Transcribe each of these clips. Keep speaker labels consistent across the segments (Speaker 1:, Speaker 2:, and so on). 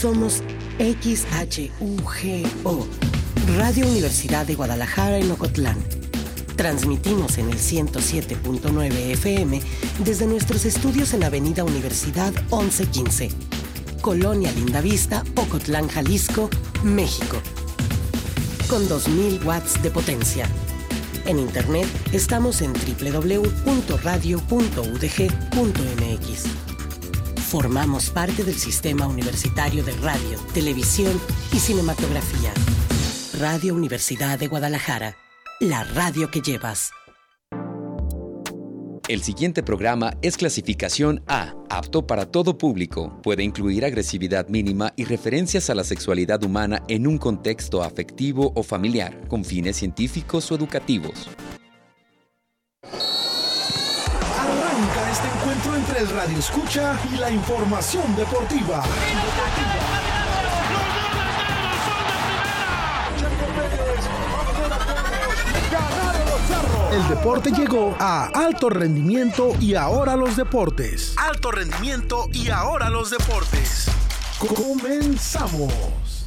Speaker 1: Somos XHUGO, Radio Universidad de Guadalajara en Ocotlán. Transmitimos en el 107.9 FM desde nuestros estudios en Avenida Universidad 1115, Colonia Lindavista, Ocotlán, Jalisco, México. Con 2000 watts de potencia. En internet estamos en www.radio.udg.mx. Formamos parte del Sistema Universitario de Radio, Televisión y Cinematografía. Radio Universidad de Guadalajara, la radio que llevas.
Speaker 2: El siguiente programa es clasificación A, apto para todo público. Puede incluir agresividad mínima y referencias a la sexualidad humana en un contexto afectivo o familiar, con fines científicos o educativos.
Speaker 3: Este encuentro entre el radio escucha y la información deportiva. El deporte llegó a alto rendimiento y ahora los deportes. Alto rendimiento y ahora los deportes. Comenzamos.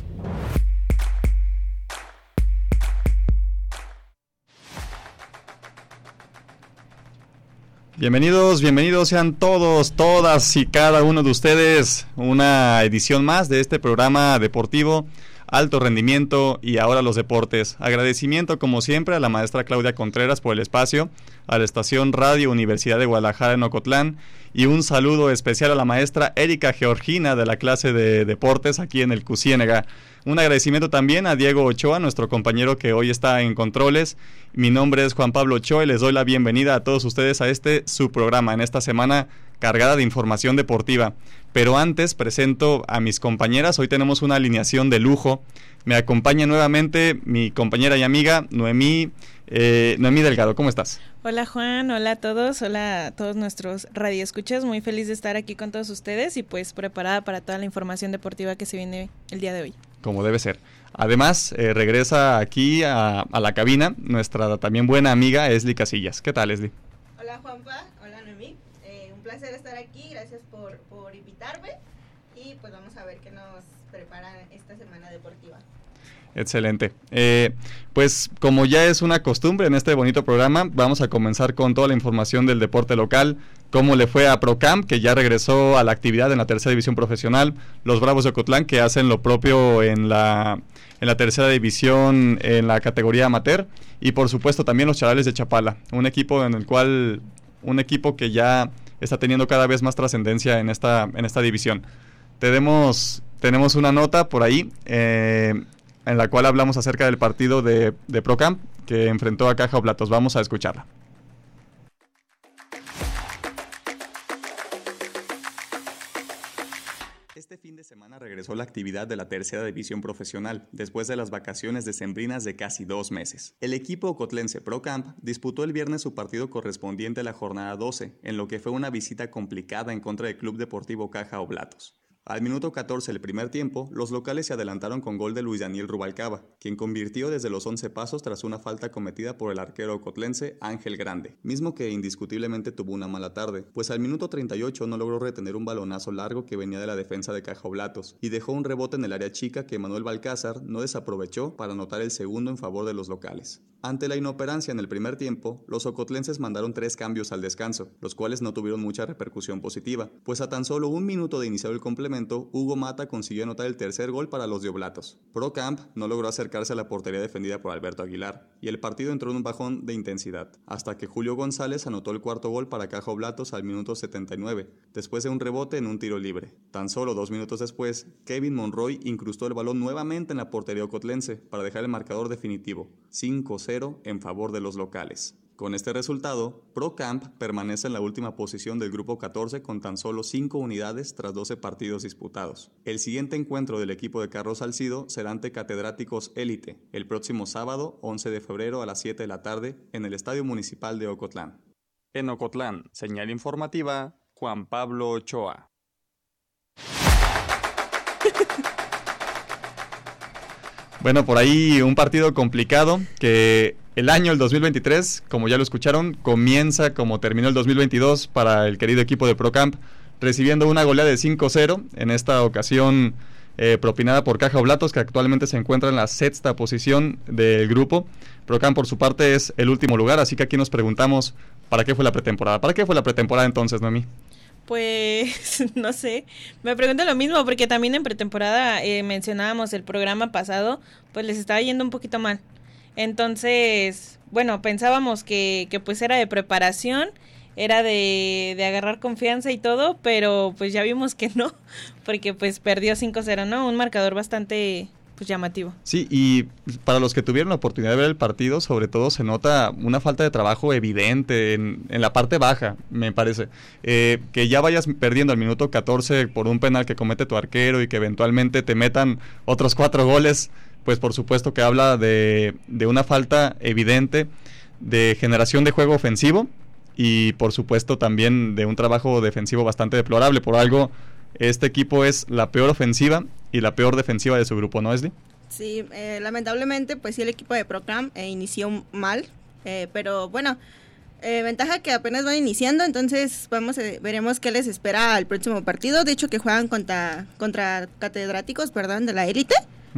Speaker 4: Bienvenidos, bienvenidos sean todos, todas y cada uno de ustedes. Una edición más de este programa deportivo, alto rendimiento y ahora los deportes. Agradecimiento como siempre a la maestra Claudia Contreras por el espacio, a la estación Radio Universidad de Guadalajara en Ocotlán y un saludo especial a la maestra Erika Georgina de la clase de deportes aquí en el Cusiénega. Un agradecimiento también a Diego Ochoa, nuestro compañero que hoy está en controles. Mi nombre es Juan Pablo Ochoa y les doy la bienvenida a todos ustedes a este su programa en esta semana cargada de información deportiva. Pero antes presento a mis compañeras. Hoy tenemos una alineación de lujo. Me acompaña nuevamente mi compañera y amiga Noemí, eh, Noemí Delgado. ¿Cómo estás?
Speaker 5: Hola Juan, hola a todos, hola a todos nuestros radioescuchas. Muy feliz de estar aquí con todos ustedes y pues preparada para toda la información deportiva que se viene el día de hoy
Speaker 4: como debe ser. Además, eh, regresa aquí a, la cabina nuestra también buena amiga Esli Casillas. ¿Qué tal, Esli?
Speaker 6: Hola, Juanpa. Hola, Noemí. Eh, un placer estar aquí. Gracias por, por invitarme. Y pues vamos a ver qué nos prepara esta semana deportiva.
Speaker 4: Excelente. Eh, pues como ya es una costumbre en este bonito programa, vamos a comenzar con toda la información del deporte local, cómo le fue a Procamp, que ya regresó a la actividad en la tercera división profesional, los Bravos de Ocotlán, que hacen lo propio en la, en la tercera división en la categoría amateur, y por supuesto también los Charales de Chapala, un equipo en el cual, un equipo que ya está teniendo cada vez más trascendencia en esta, en esta división. Tenemos, tenemos una nota por ahí. Eh, en la cual hablamos acerca del partido de, de Procamp que enfrentó a Caja Oblatos. Vamos a escucharla.
Speaker 7: Este fin de semana regresó la actividad de la tercera división profesional, después de las vacaciones decembrinas de casi dos meses. El equipo cotlense Procamp disputó el viernes su partido correspondiente a la jornada 12, en lo que fue una visita complicada en contra del Club Deportivo Caja Oblatos. Al minuto 14 del primer tiempo, los locales se adelantaron con gol de Luis Daniel Rubalcaba, quien convirtió desde los 11 pasos tras una falta cometida por el arquero cotlense Ángel Grande, mismo que indiscutiblemente tuvo una mala tarde, pues al minuto 38 no logró retener un balonazo largo que venía de la defensa de Cajoblatos y dejó un rebote en el área chica que Manuel Balcázar no desaprovechó para anotar el segundo en favor de los locales. Ante la inoperancia en el primer tiempo, los ocotlenses mandaron tres cambios al descanso, los cuales no tuvieron mucha repercusión positiva, pues a tan solo un minuto de iniciar el complemento, Hugo Mata consiguió anotar el tercer gol para los de Oblatos. Pro Camp no logró acercarse a la portería defendida por Alberto Aguilar, y el partido entró en un bajón de intensidad, hasta que Julio González anotó el cuarto gol para Caja Oblatos al minuto 79, después de un rebote en un tiro libre. Tan solo dos minutos después, Kevin Monroy incrustó el balón nuevamente en la portería ocotlense para dejar el marcador definitivo, 5-0 en favor de los locales. Con este resultado, ProCamp permanece en la última posición del grupo 14 con tan solo 5 unidades tras 12 partidos disputados. El siguiente encuentro del equipo de Carlos Salcido será ante Catedráticos Élite, el próximo sábado 11 de febrero a las 7 de la tarde en el Estadio Municipal de Ocotlán. En Ocotlán, señal informativa, Juan Pablo Ochoa.
Speaker 4: Bueno, por ahí un partido complicado que el año, el 2023, como ya lo escucharon, comienza como terminó el 2022 para el querido equipo de Procamp, recibiendo una goleada de 5-0. En esta ocasión eh, propinada por Caja Oblatos, que actualmente se encuentra en la sexta posición del grupo. Procam, por su parte, es el último lugar, así que aquí nos preguntamos, ¿para qué fue la pretemporada? ¿Para qué fue la pretemporada entonces, Noemí?
Speaker 5: Pues no sé, me pregunto lo mismo porque también en pretemporada eh, mencionábamos el programa pasado, pues les estaba yendo un poquito mal. Entonces, bueno, pensábamos que, que pues era de preparación, era de, de agarrar confianza y todo, pero pues ya vimos que no, porque pues perdió 5-0, ¿no? Un marcador bastante pues llamativo.
Speaker 4: Sí, y para los que tuvieron la oportunidad de ver el partido, sobre todo se nota una falta de trabajo evidente en, en la parte baja, me parece. Eh, que ya vayas perdiendo al minuto 14 por un penal que comete tu arquero y que eventualmente te metan otros cuatro goles, pues por supuesto que habla de, de una falta evidente de generación de juego ofensivo y por supuesto también de un trabajo defensivo bastante deplorable. Por algo, este equipo es la peor ofensiva y la peor defensiva de su grupo, ¿no, Esli?
Speaker 6: Sí, eh, lamentablemente, pues sí, el equipo de Procam eh, inició mal, eh, pero bueno, eh, ventaja que apenas van iniciando, entonces vamos a- veremos qué les espera al próximo partido. De hecho, que juegan contra, contra catedráticos, perdón, de la élite,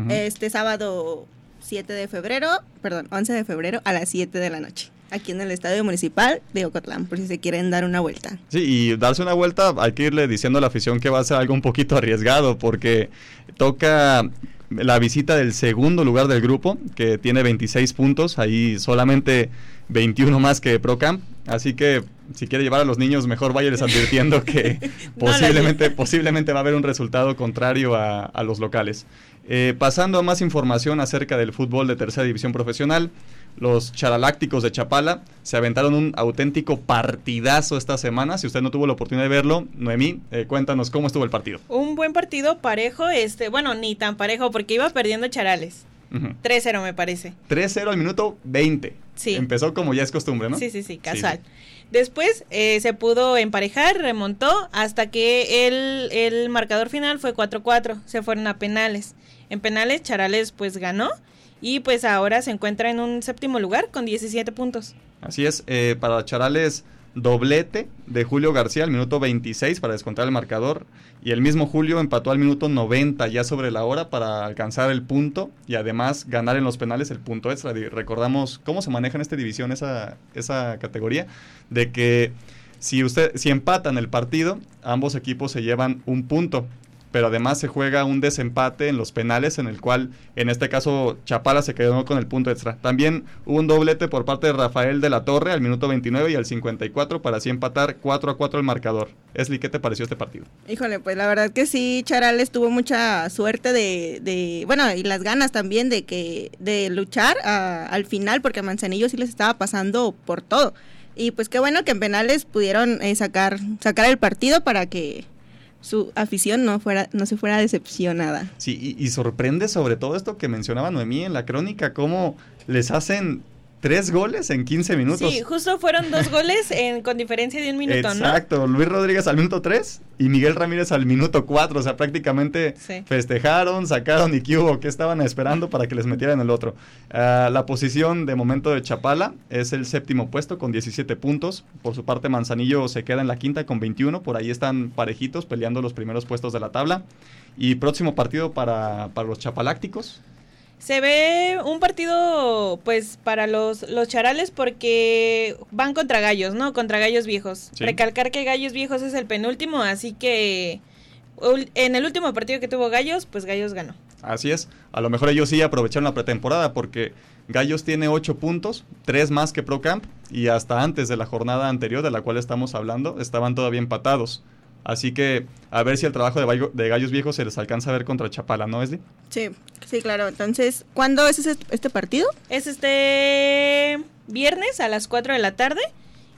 Speaker 6: este sábado 7 de febrero, perdón, 11 de febrero a las 7 de la noche, aquí en el Estadio Municipal de Ocotlán, por si se quieren dar una vuelta.
Speaker 4: Sí, y darse una vuelta, hay que irle diciendo a la afición que va a ser algo un poquito arriesgado, porque toca la visita del segundo lugar del grupo, que tiene 26 puntos, ahí solamente 21 más que Procamp, así que si quiere llevar a los niños, mejor váyales advirtiendo que posiblemente, posiblemente va a haber un resultado contrario a, a los locales. Eh, pasando a más información acerca del fútbol de tercera división profesional, los charalácticos de Chapala se aventaron un auténtico partidazo esta semana. Si usted no tuvo la oportunidad de verlo, Noemí, eh, cuéntanos cómo estuvo el partido.
Speaker 5: Un buen partido parejo, este, bueno, ni tan parejo porque iba perdiendo Charales.
Speaker 4: Ujú.
Speaker 5: 3-0 me parece.
Speaker 4: 3-0 al minuto 20.
Speaker 5: Sí.
Speaker 4: Empezó como ya es costumbre, ¿no?
Speaker 5: Sí, sí, sí, casual. Después eh, se pudo emparejar, remontó hasta que el, el marcador final fue 4-4. Se fueron a penales. En penales, Charales pues ganó y pues ahora se encuentra en un séptimo lugar con 17 puntos.
Speaker 4: Así es, eh, para Charales, doblete de Julio García al minuto 26 para descontar el marcador. Y el mismo Julio empató al minuto 90 ya sobre la hora para alcanzar el punto y además ganar en los penales el punto extra. Recordamos cómo se maneja en esta división esa, esa categoría, de que si, usted, si empatan el partido, ambos equipos se llevan un punto. Pero además se juega un desempate en los penales en el cual, en este caso, Chapala se quedó con el punto extra. También hubo un doblete por parte de Rafael de la Torre al minuto 29 y al 54 para así empatar 4 a 4 el marcador. Esli, ¿qué te pareció este partido?
Speaker 6: Híjole, pues la verdad que sí, Charales tuvo mucha suerte de, de bueno, y las ganas también de que de luchar a- al final, porque a Manzanillo sí les estaba pasando por todo. Y pues qué bueno que en penales pudieron eh, sacar sacar el partido para que su afición no fuera no se fuera decepcionada.
Speaker 4: Sí, y, y sorprende sobre todo esto que mencionaba Noemí en la crónica, cómo les hacen tres goles en 15 minutos.
Speaker 5: Sí, justo fueron dos goles en, con diferencia de un minuto,
Speaker 4: Exacto, Luis Rodríguez al minuto 3 y Miguel Ramírez al minuto 4, o sea, prácticamente
Speaker 5: Sí.
Speaker 4: festejaron, sacaron y qué hubo, qué estaban esperando para que les metieran el otro. Ah, la posición de momento de Chapala es el séptimo puesto con 17 puntos, por su parte Manzanillo se queda en la quinta con 21, por ahí están parejitos peleando los primeros puestos de la tabla. Y próximo partido para, para los Chapalácticos.
Speaker 5: Se ve un partido, pues, para los, los charales porque van contra gallos, ¿no? Contra gallos viejos.
Speaker 4: Sí.
Speaker 5: Recalcar que gallos viejos es el penúltimo, así que en el último partido que tuvo gallos, pues gallos ganó.
Speaker 4: Así es. A lo mejor ellos sí aprovecharon la pretemporada porque Gallos tiene 8 puntos, 3 más que Procamp y hasta antes de la jornada anterior de la cual estamos hablando estaban todavía empatados. Así que a ver si el trabajo de, Gallos Viejos se les alcanza a ver contra Chapala, ¿no, Esli?
Speaker 6: Sí, sí, claro. Entonces, ¿cuándo es ese- este partido?
Speaker 5: Es este viernes a las 4 de la tarde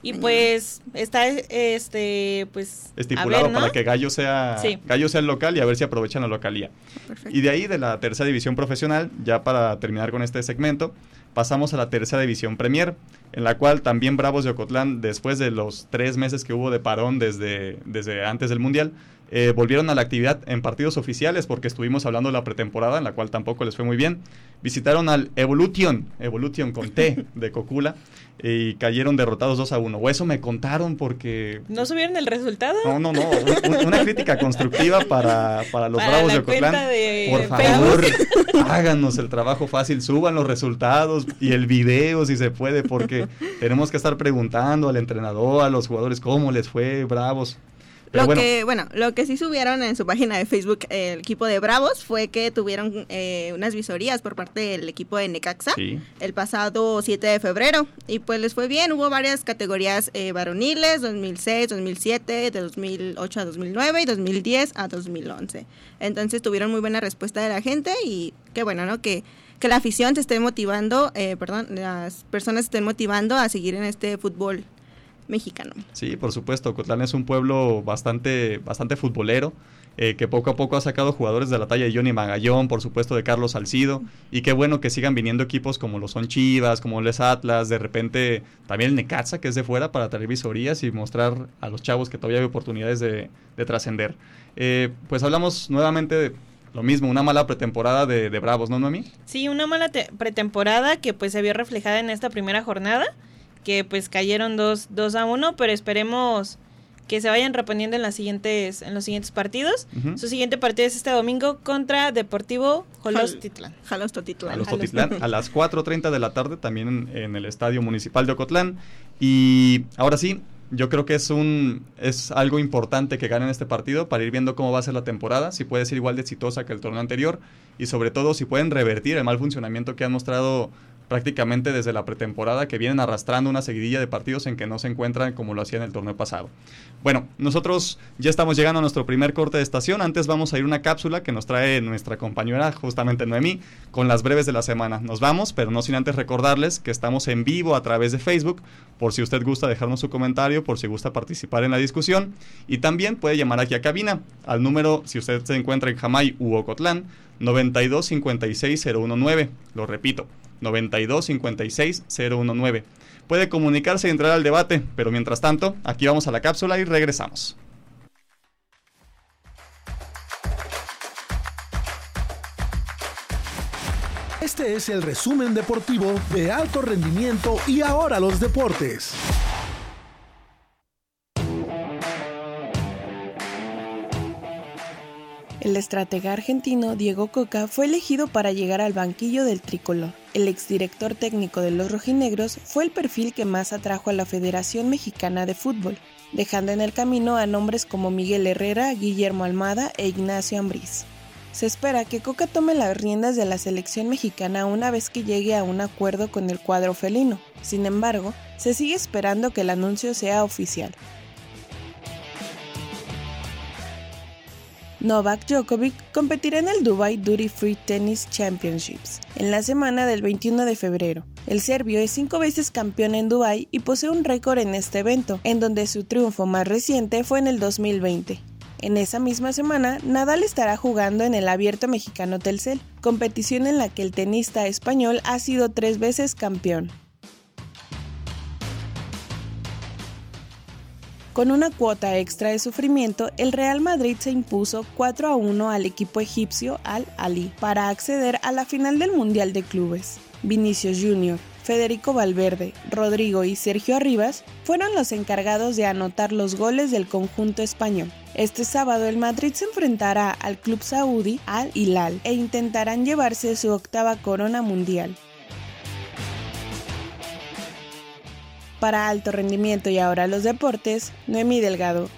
Speaker 5: y pues está este pues
Speaker 4: Estipulado
Speaker 5: ver, ¿no?
Speaker 4: para que Gallo sea,
Speaker 5: Sí.
Speaker 4: Gallo sea el local y a ver si aprovechan la localía.
Speaker 6: Perfecto.
Speaker 4: Y de ahí, de la tercera división profesional, ya para terminar con este segmento, pasamos a la tercera división Premier, en la cual también Bravos de Ocotlán, después de los tres meses que hubo de parón desde, desde antes del Mundial, eh, volvieron a la actividad en partidos oficiales porque estuvimos hablando de la pretemporada, en la cual tampoco les fue muy bien. Visitaron al Evolution, Evolution con T de Cocula, y cayeron derrotados 2 a 1. O eso me contaron porque...
Speaker 5: ¿No subieron el resultado?
Speaker 4: No, no, no. una crítica constructiva para, para los Bravos de Ocotlán. Por favor, háganos el trabajo fácil, suban los resultados y el video si se puede, porque tenemos que estar preguntando al entrenador, a los jugadores cómo les fue, Bravos
Speaker 6: lo bueno. que, bueno, lo que sí subieron en su página de Facebook el equipo de Bravos fue que tuvieron eh, unas visorías por parte del equipo de Necaxa el pasado 7 de febrero y pues les fue bien, hubo varias categorías eh, varoniles, 2006, 2007, de 2008 a 2009 y 2010 a 2011. Entonces tuvieron muy buena respuesta de la gente y qué bueno, ¿no? Que que la afición se esté motivando, eh, perdón, las personas se estén motivando a seguir en este fútbol mexicano.
Speaker 4: Sí, por supuesto. Cotlán es un pueblo bastante, bastante futbolero. Eh, que poco a poco ha sacado jugadores de la talla de Johnny Magallón, por supuesto de Carlos Salcido, y qué bueno que sigan viniendo equipos como lo son Chivas, como Les Atlas, de repente también el Necaxa, que es de fuera, para traer visorías y mostrar a los chavos que todavía hay oportunidades de, trascender. Eh, pues hablamos nuevamente de lo mismo, una mala pretemporada de, de Bravos, ¿no, Noemi?
Speaker 5: Sí, una mala pretemporada que pues se vio reflejada en esta primera jornada que pues cayeron 2 dos, a 1, pero esperemos que se vayan reponiendo en las siguientes en los siguientes partidos. Su siguiente partido es este domingo contra Deportivo Jolostitlán.
Speaker 6: Jalostotitlán.
Speaker 4: a las 4:30 de la tarde también en, el Estadio Municipal de Ocotlán y ahora sí, yo creo que es un es algo importante que ganen este partido para ir viendo cómo va a ser la temporada, si puede ser igual de exitosa que el torneo anterior y sobre todo si pueden revertir el mal funcionamiento que han mostrado prácticamente desde la pretemporada que vienen arrastrando una seguidilla de partidos en que no se encuentran como lo hacían el torneo pasado. Bueno, nosotros ya estamos llegando a nuestro primer corte de estación. Antes vamos a ir una cápsula que nos trae nuestra compañera, justamente Noemí, con las breves de la semana. Nos vamos, pero no sin antes recordarles que estamos en vivo a través de Facebook, por si usted gusta dejarnos su comentario, por si gusta participar en la discusión. Y también puede llamar aquí a cabina al número, si usted se encuentra en Jamay u Ocotlán, 92 019. Lo repito, 92 56 019. Puede comunicarse y entrar al debate, pero mientras tanto, aquí vamos a la cápsula y regresamos.
Speaker 3: Este es el resumen deportivo de alto rendimiento y ahora los deportes.
Speaker 8: El estratega argentino Diego Coca fue elegido para llegar al banquillo del tricolor. El exdirector técnico de los rojinegros fue el perfil que más atrajo a la Federación Mexicana de Fútbol, dejando en el camino a nombres como Miguel Herrera, Guillermo Almada e Ignacio Ambriz. Se espera que Coca tome las riendas de la selección mexicana una vez que llegue a un acuerdo con el cuadro felino. Sin embargo, se sigue esperando que el anuncio sea oficial. Novak Djokovic competirá en el Dubai Duty Free Tennis Championships en la semana del 21 de febrero. El serbio es cinco veces campeón en Dubai y posee un récord en este evento, en donde su triunfo más reciente fue en el 2020. En esa misma semana, Nadal estará jugando en el Abierto Mexicano Telcel, competición en la que el tenista español ha sido tres veces campeón. Con una cuota extra de sufrimiento, el Real Madrid se impuso 4 a 1 al equipo egipcio Al Ali para acceder a la final del Mundial de Clubes. Vinicius Jr., Federico Valverde, Rodrigo y Sergio Arribas fueron los encargados de anotar los goles del conjunto español. Este sábado el Madrid se enfrentará al club saudí Al Hilal e intentarán llevarse su octava corona mundial. Para alto rendimiento y ahora los deportes, Noemí Delgado.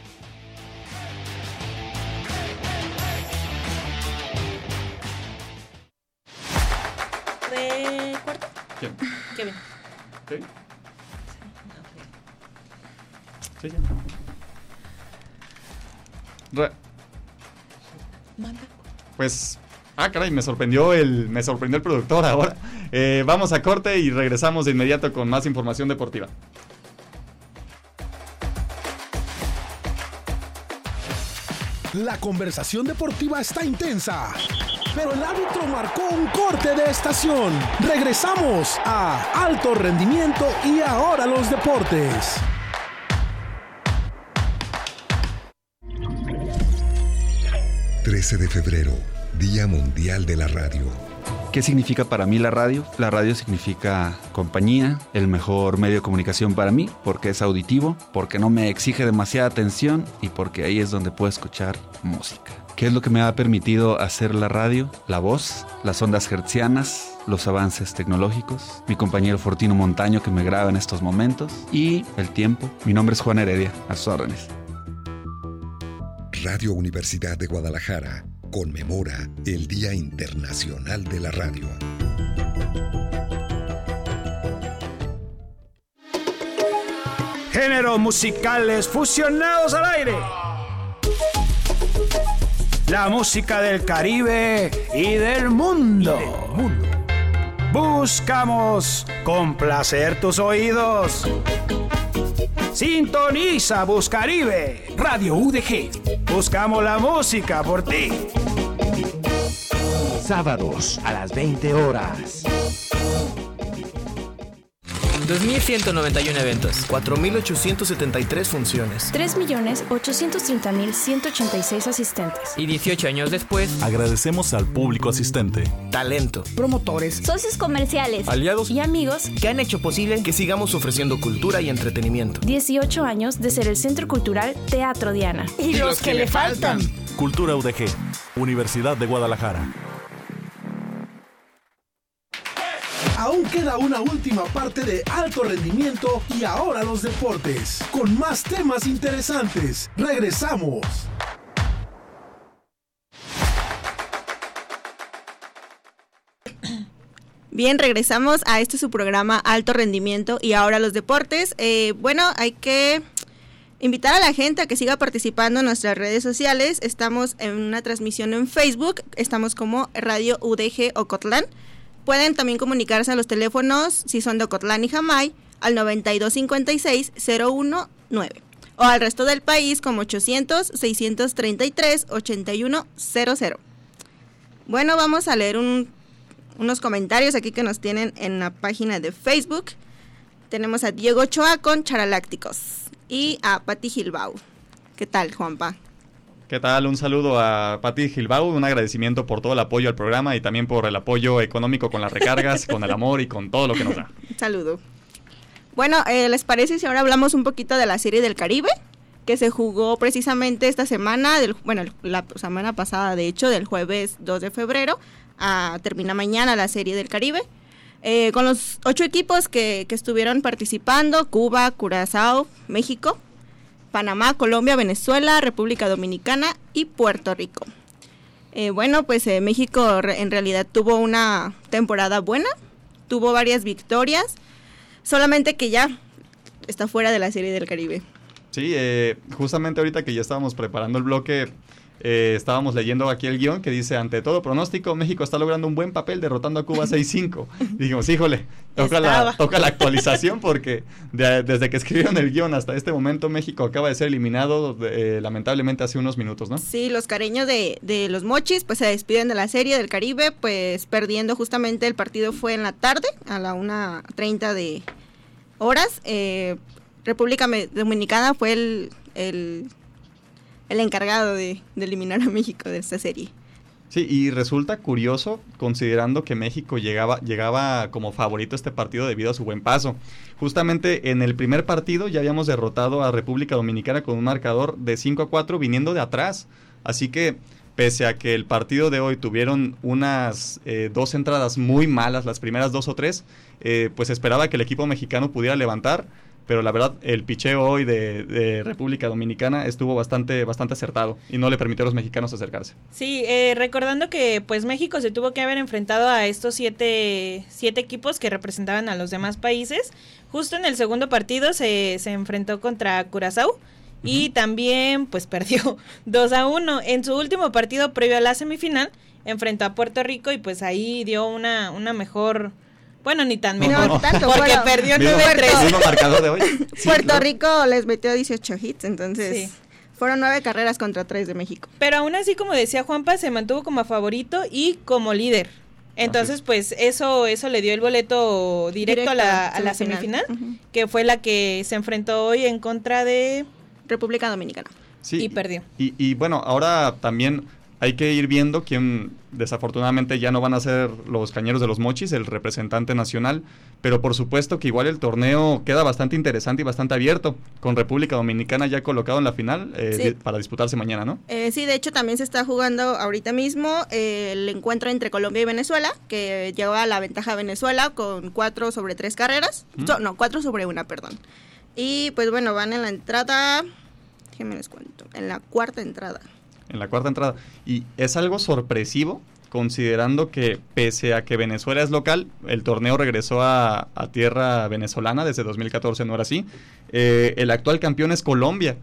Speaker 5: ¿De cuarto?
Speaker 4: ¿Quién?
Speaker 5: Kevin.
Speaker 4: ¿Sí? Sí, ya. Re-
Speaker 5: Manda.
Speaker 4: Pues, ah, caray, me sorprendió el, me sorprendió el productor ahora. Eh, vamos a corte y regresamos de inmediato con más información deportiva.
Speaker 3: La conversación deportiva está intensa, pero el árbitro marcó un corte de estación. Regresamos a Alto Rendimiento y ahora los deportes.
Speaker 9: 13 de febrero, Día Mundial de la Radio.
Speaker 10: ¿Qué significa para mí la radio? La radio significa compañía, el mejor medio de comunicación para mí, porque es auditivo, porque no me exige demasiada atención y porque ahí es donde puedo escuchar música. ¿Qué es lo que me ha permitido hacer la radio? La voz, las ondas hertzianas, los avances tecnológicos, mi compañero Fortino Montaño que me graba en estos momentos y el tiempo. Mi nombre es Juan Heredia, a sus órdenes.
Speaker 9: Radio Universidad de Guadalajara conmemora el Día Internacional de la Radio.
Speaker 11: Géneros musicales fusionados al aire. La música del Caribe y del mundo. Buscamos complacer tus oídos. Sintoniza Buscaribe, Radio UDG. Buscamos la música por ti.
Speaker 12: Sábados a las 20 horas.
Speaker 13: 2.191 eventos, 4.873 funciones,
Speaker 14: 3.830.186 asistentes.
Speaker 13: Y 18 años después,
Speaker 15: agradecemos al público asistente,
Speaker 13: talento,
Speaker 16: promotores,
Speaker 14: socios comerciales,
Speaker 15: aliados
Speaker 14: y amigos
Speaker 13: que han hecho posible que sigamos ofreciendo cultura y entretenimiento.
Speaker 14: 18 años de ser el Centro Cultural Teatro Diana.
Speaker 16: Y, los, que, le faltan.
Speaker 15: Cultura UDG, Universidad de Guadalajara.
Speaker 3: Aún queda una última parte de alto rendimiento y ahora los deportes, con más temas interesantes. Regresamos.
Speaker 6: Bien, regresamos a este su programa Alto Rendimiento y ahora los deportes. Eh, bueno, hay que invitar a la gente a que siga participando en nuestras redes sociales. Estamos en una transmisión en Facebook, estamos como Radio UDG Ocotlán. Pueden también comunicarse a los teléfonos, si son de Ocotlán y Jamay, al 9256-019 o al resto del país como 800-633-8100. Bueno, vamos a leer unos comentarios aquí que nos tienen en la página de Facebook. Tenemos a Diego Ochoa con Charalácticos y a Patti Gilbao. ¿Qué tal, Juanpa?
Speaker 4: ¿Qué tal? Un saludo a Pati Gilbao, un agradecimiento por todo el apoyo al programa y también por el apoyo económico con las recargas, con el amor y con todo lo que nos da.
Speaker 6: Saludo. Bueno, eh, ¿les parece si ahora hablamos un poquito de la serie del Caribe? Que se jugó precisamente esta semana, del, bueno, la semana pasada, de hecho, del jueves 2 de febrero, a, termina mañana la serie del Caribe. Eh, con los ocho equipos que, que estuvieron participando, Cuba, Curazao, México, Panamá, Colombia, Venezuela, República Dominicana y Puerto Rico. Eh, bueno, pues eh, México en realidad tuvo una temporada buena, tuvo varias victorias, solamente que ya está fuera de la Serie del Caribe.
Speaker 4: Sí, eh, justamente ahorita que ya estábamos preparando el bloque, eh, estábamos leyendo aquí el guion que dice, ante todo pronóstico, México está logrando un buen papel derrotando a Cuba 6-5. dijimos, híjole, toca la, toca la, actualización porque desde que escribieron el guion hasta este momento México acaba de ser eliminado eh, lamentablemente hace unos minutos, ¿no?
Speaker 6: Sí, los cariños de, de, los mochis pues se despiden de la serie del Caribe, pues perdiendo justamente el partido fue en la tarde, a la 1.30 de horas. Eh, República Dominicana fue el, el el encargado de, eliminar a México de esta serie.
Speaker 4: Sí, y resulta curioso considerando que México llegaba, llegaba como favorito a este partido debido a su buen paso. Justamente en el primer partido ya habíamos derrotado a República Dominicana con un marcador de 5 a 4 viniendo de atrás. Así que pese a que el partido de hoy tuvieron unas eh, dos entradas muy malas, las primeras dos o tres, eh, pues esperaba que el equipo mexicano pudiera levantar pero la verdad el picheo hoy de, República Dominicana estuvo bastante bastante acertado y no le permitió a los mexicanos acercarse.
Speaker 5: Sí, eh, recordando que pues México se tuvo que haber enfrentado a estos siete, siete equipos que representaban a los demás países. Justo en el segundo partido se, se enfrentó contra Curazao y también pues perdió 2 a 1. En su último partido previo a la semifinal enfrentó a Puerto Rico y pues ahí dio una, una mejor bueno, ni tan mejor. No, tanto, porque perdió 9-3.
Speaker 6: Puerto Rico les metió 18 hits, entonces fueron nueve carreras contra tres de México.
Speaker 5: Pero aún así, como decía Juanpa, se mantuvo como favorito y como líder. Entonces, pues eso eso le dio el boleto directo, a la, a la semifinal, que fue la que se enfrentó hoy en contra de
Speaker 6: República Dominicana.
Speaker 4: Sí,
Speaker 5: y perdió.
Speaker 4: Y, y bueno, ahora también hay que ir viendo quién desafortunadamente ya no van a ser los cañeros de los mochis, el representante nacional, pero por supuesto que igual el torneo queda bastante interesante y bastante abierto, con República Dominicana ya colocado en la final eh, para disputarse mañana, ¿no?
Speaker 6: Eh, sí, de hecho también se está jugando ahorita mismo eh, el encuentro entre Colombia y Venezuela, que lleva la ventaja a Venezuela con cuatro sobre tres carreras, no, cuatro sobre una, perdón. Y pues bueno, van en la entrada, déjenme les cuento, en la cuarta entrada
Speaker 4: en la cuarta entrada. Y es algo sorpresivo, considerando que pese a que Venezuela es local, el torneo regresó a, tierra venezolana desde 2014, no era así. Eh, el actual campeón es Colombia.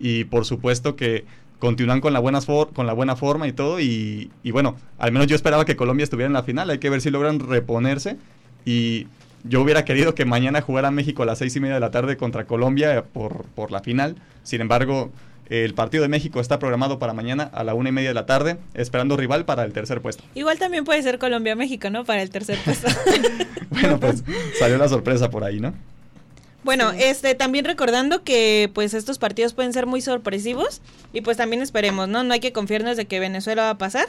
Speaker 4: Y por supuesto que continúan con la buena, con la buena forma y todo. Y, bueno, al menos yo esperaba que Colombia estuviera en la final. Hay que ver si logran reponerse. Y yo hubiera querido que mañana jugara México a las seis y media de la tarde contra Colombia por, por la final. Sin embargo, el partido de México está programado para mañana a la una y media de la tarde, esperando rival para el tercer puesto.
Speaker 5: Igual también puede ser Colombia-México, ¿no? Para el tercer puesto.
Speaker 4: bueno, pues salió la sorpresa por ahí, ¿no?
Speaker 5: Bueno, este también recordando que pues estos partidos pueden ser muy sorpresivos y pues también esperemos, ¿no? No hay que confiarnos de que Venezuela va a pasar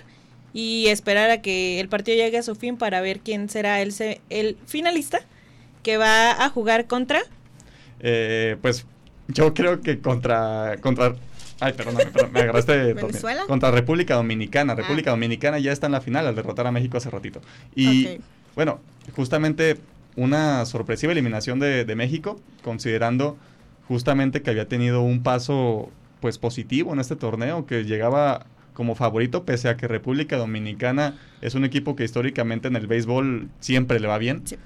Speaker 5: y esperar a que el partido llegue a su fin para ver quién será el, el finalista que va a jugar contra.
Speaker 4: Eh, pues yo creo que contra. contra Ay, perdón, me agarraste.
Speaker 6: ¿Venezuela?
Speaker 4: Contra República Dominicana. Ah. República Dominicana ya está en la final al derrotar a México hace ratito. Y bueno, justamente una sorpresiva eliminación de, de, México, considerando justamente que había tenido un paso pues positivo en este torneo, que llegaba como favorito, pese a que República Dominicana es un equipo que históricamente en el béisbol siempre le va bien. Sí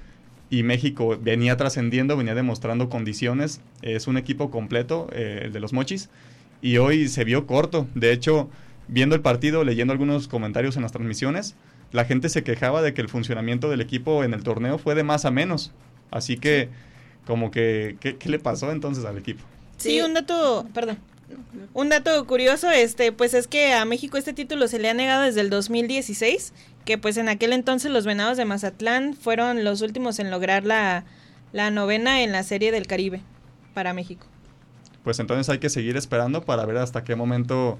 Speaker 4: y México venía trascendiendo, venía demostrando condiciones. Es un equipo completo, eh, el de los Mochis, y hoy se vio corto. De hecho, viendo el partido, leyendo algunos comentarios en las transmisiones, la gente se quejaba de que el funcionamiento del equipo en el torneo fue de más a menos. Así que, como que, ¿qué, qué le pasó entonces al equipo?
Speaker 5: Sí, un dato, perdón. Un dato curioso, este, pues es que a México este título se le ha negado desde el 2016, que pues en aquel entonces los Venados de Mazatlán fueron los últimos en lograr la, novena en la Serie del Caribe para México.
Speaker 4: Pues entonces hay que seguir esperando para ver hasta qué momento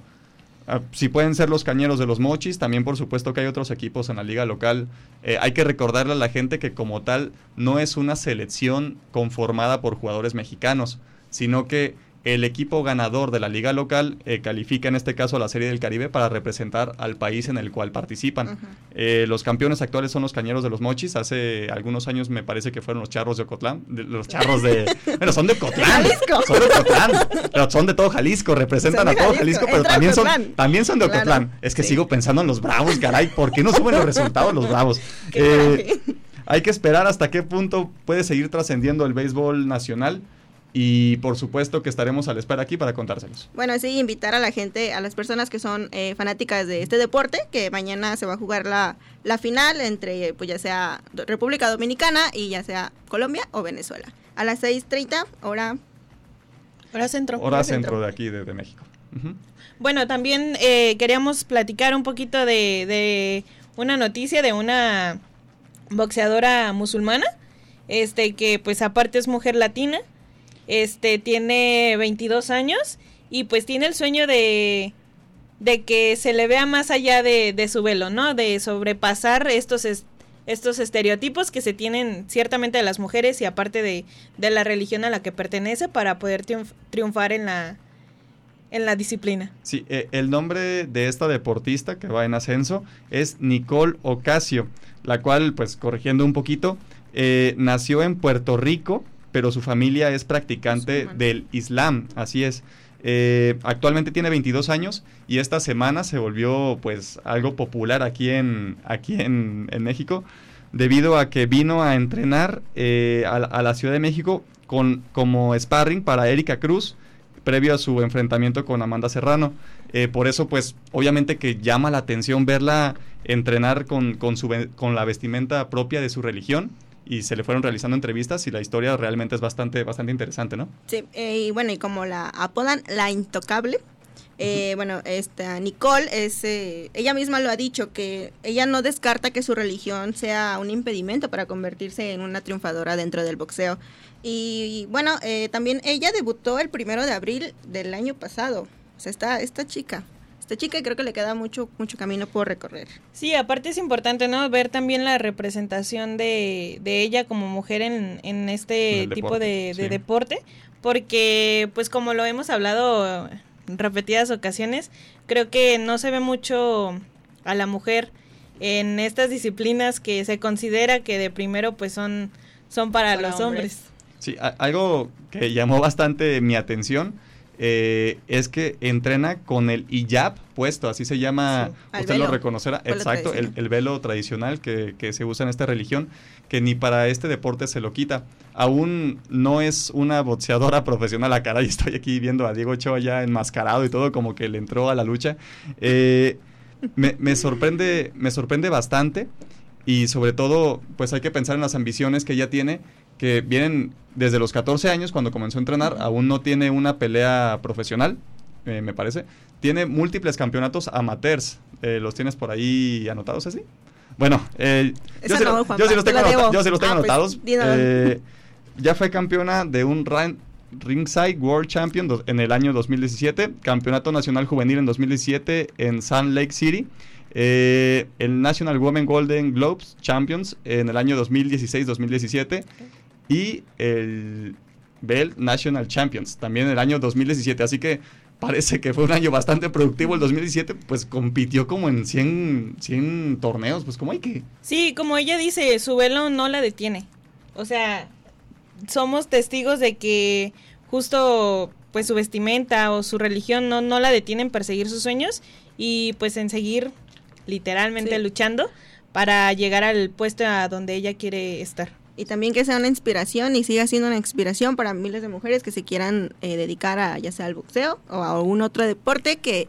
Speaker 4: ah, si pueden ser los cañeros de los mochis, también por supuesto que hay otros equipos en la liga local. Eh, hay que recordarle a la gente que como tal no es una selección conformada por jugadores mexicanos, sino que el equipo ganador de la liga local eh, califica en este caso a la Serie del Caribe para representar al país en el cual participan. Eh, los campeones actuales son los Cañeros de los Mochis. Hace algunos años me parece que fueron los Charros de Ocotlán. los Charros de... bueno, son de Ocotlán. Son de Ocotlán. Pero son de todo Jalisco. Representan a todo Jalisco, pero también son, también son de Ocotlán. es que sigo pensando en los Bravos, caray. ¿Por qué no suben los resultados los Bravos? Eh, hay que esperar hasta qué punto puede seguir trascendiendo el béisbol nacional. Y por supuesto que estaremos a la espera aquí para contárselos.
Speaker 6: Bueno, sí, invitar a la gente, a las personas que son eh, fanáticas de este deporte, que mañana se va a jugar la, la final entre, pues ya sea República Dominicana y ya sea Colombia o Venezuela. A las 6.30, hora...
Speaker 5: Hora centro.
Speaker 4: Hora, centro, de aquí, de, México.
Speaker 5: Bueno, también eh, queríamos platicar un poquito de, de una noticia de una boxeadora musulmana, este que pues aparte es mujer latina este tiene 22 años y pues tiene el sueño de, de que se le vea más allá de, de su velo, ¿no? De sobrepasar estos, estos estereotipos que se tienen ciertamente de las mujeres y aparte de, de la religión a la que pertenece para poder triunfar en la, en la disciplina.
Speaker 4: Sí, eh, el nombre de esta deportista que va en ascenso es Nicole Ocasio, la cual, pues corrigiendo un poquito, eh, nació en Puerto Rico, pero su familia es practicante del Islam, así es. Eh, actualmente tiene 22 años y esta semana se volvió pues algo popular aquí en, aquí en, México debido a que vino a entrenar eh, a, la Ciudad de México con, como sparring para Erika Cruz previo a su enfrentamiento con Amanda Serrano. Eh, por eso pues obviamente que llama la atención verla entrenar con, con, su, con la vestimenta propia de su religión y se le fueron realizando entrevistas y la historia realmente es bastante, bastante interesante, ¿no?
Speaker 6: Sí, eh, y bueno, y como la apodan la intocable, eh, bueno, esta Nicole es, eh, ella misma lo ha dicho, que ella no descarta que su religión sea un impedimento para convertirse en una triunfadora dentro del boxeo. Y, bueno, eh, también ella debutó el primero de abril del año pasado. O sea, esta, esta chica esta chica y creo que le queda mucho, mucho camino por recorrer.
Speaker 5: Sí, aparte es importante, ¿no? Ver también la representación de, de ella como mujer en, en este tipo de, de deporte, porque pues como lo hemos hablado en repetidas ocasiones, creo que no se ve mucho a la mujer en estas disciplinas que se considera que de primero pues son, son para, los hombres.
Speaker 4: Sí, algo que llamó bastante mi atención eh, es que entrena con el hijab puesto, así se llama, usted lo reconocerá, exacto, el, velo tradicional que, que, se usa en esta religión, que ni para este deporte se lo quita. Aún no es una boxeadora profesional, a ah, caray, estoy aquí viendo a Diego Ochoa ya enmascarado y todo, como que le entró a la lucha. Eh, me, me, sorprende, me sorprende bastante y sobre todo, pues hay que pensar en las ambiciones que ella tiene que vienen desde los 14 años, cuando comenzó a entrenar, aún no tiene una pelea profesional, eh, me parece. Tiene múltiples campeonatos amateurs. Eh, ¿Los tienes por ahí anotados así? Bueno, eh, yo, sí, los tengo, ah, pues, anotados. ya fue campeona de un Ringside World Champion en el año 2017, Campeonato Nacional Juvenil en 2017 en Sun Lake City. el National Women Golden Globes Champions en el año 2016-2017 y el Bell National Champions, también en el año 2017. Así que parece que fue un año bastante productivo el 2017, pues compitió como en 100, 100 torneos, pues como hay que...
Speaker 5: Sí, como ella dice, su velo no la detiene. O sea, somos testigos de que justo pues su vestimenta o su religión no, no la detienen en perseguir sus sueños y pues en seguir literalmente luchando para llegar al puesto a donde ella quiere estar
Speaker 6: y también que sea una inspiración y siga siendo una inspiración para miles de mujeres que se quieran eh, dedicar a ya sea al boxeo o a algún otro deporte que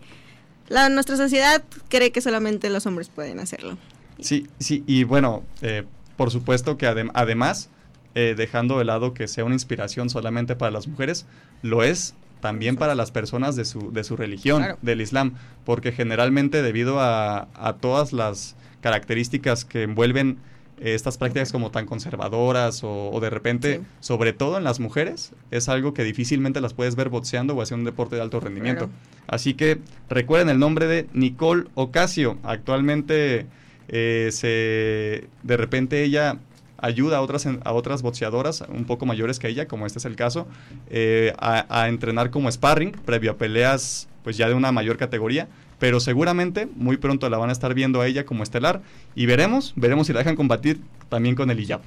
Speaker 6: la, nuestra sociedad cree que solamente los hombres pueden hacerlo.
Speaker 4: Sí, sí, y bueno, eh, por supuesto que además, eh, dejando de lado que sea una inspiración solamente para las mujeres, lo es también para las personas de su, de su religión, del Islam, porque generalmente debido a, a todas las características que envuelven estas prácticas como tan conservadoras o, de repente, sobre todo en las mujeres, es algo que difícilmente las puedes ver boxeando o haciendo un deporte de alto rendimiento. Así que recuerden el nombre de Nicole Ocasio. Actualmente eh, se, de repente ella ayuda a otras, a otras boxeadoras un poco mayores que ella, como este es el caso, eh, a, a entrenar como sparring previo a peleas pues ya de una mayor categoría pero seguramente muy pronto la van a estar viendo a ella como estelar y veremos, veremos si la dejan combatir también con el IYAP.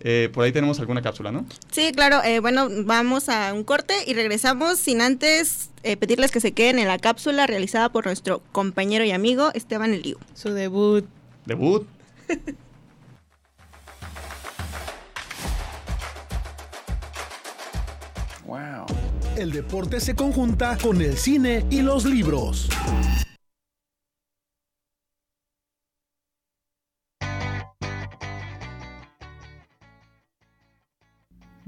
Speaker 4: Eh, por ahí tenemos alguna cápsula, ¿no?
Speaker 6: Sí, claro. Eh, bueno, vamos a un corte y regresamos sin antes eh, pedirles que se queden en la cápsula realizada por nuestro compañero y amigo Esteban Eliu.
Speaker 5: Su debut.
Speaker 4: ¿Debut?
Speaker 3: wow el deporte se conjunta con el cine y los libros.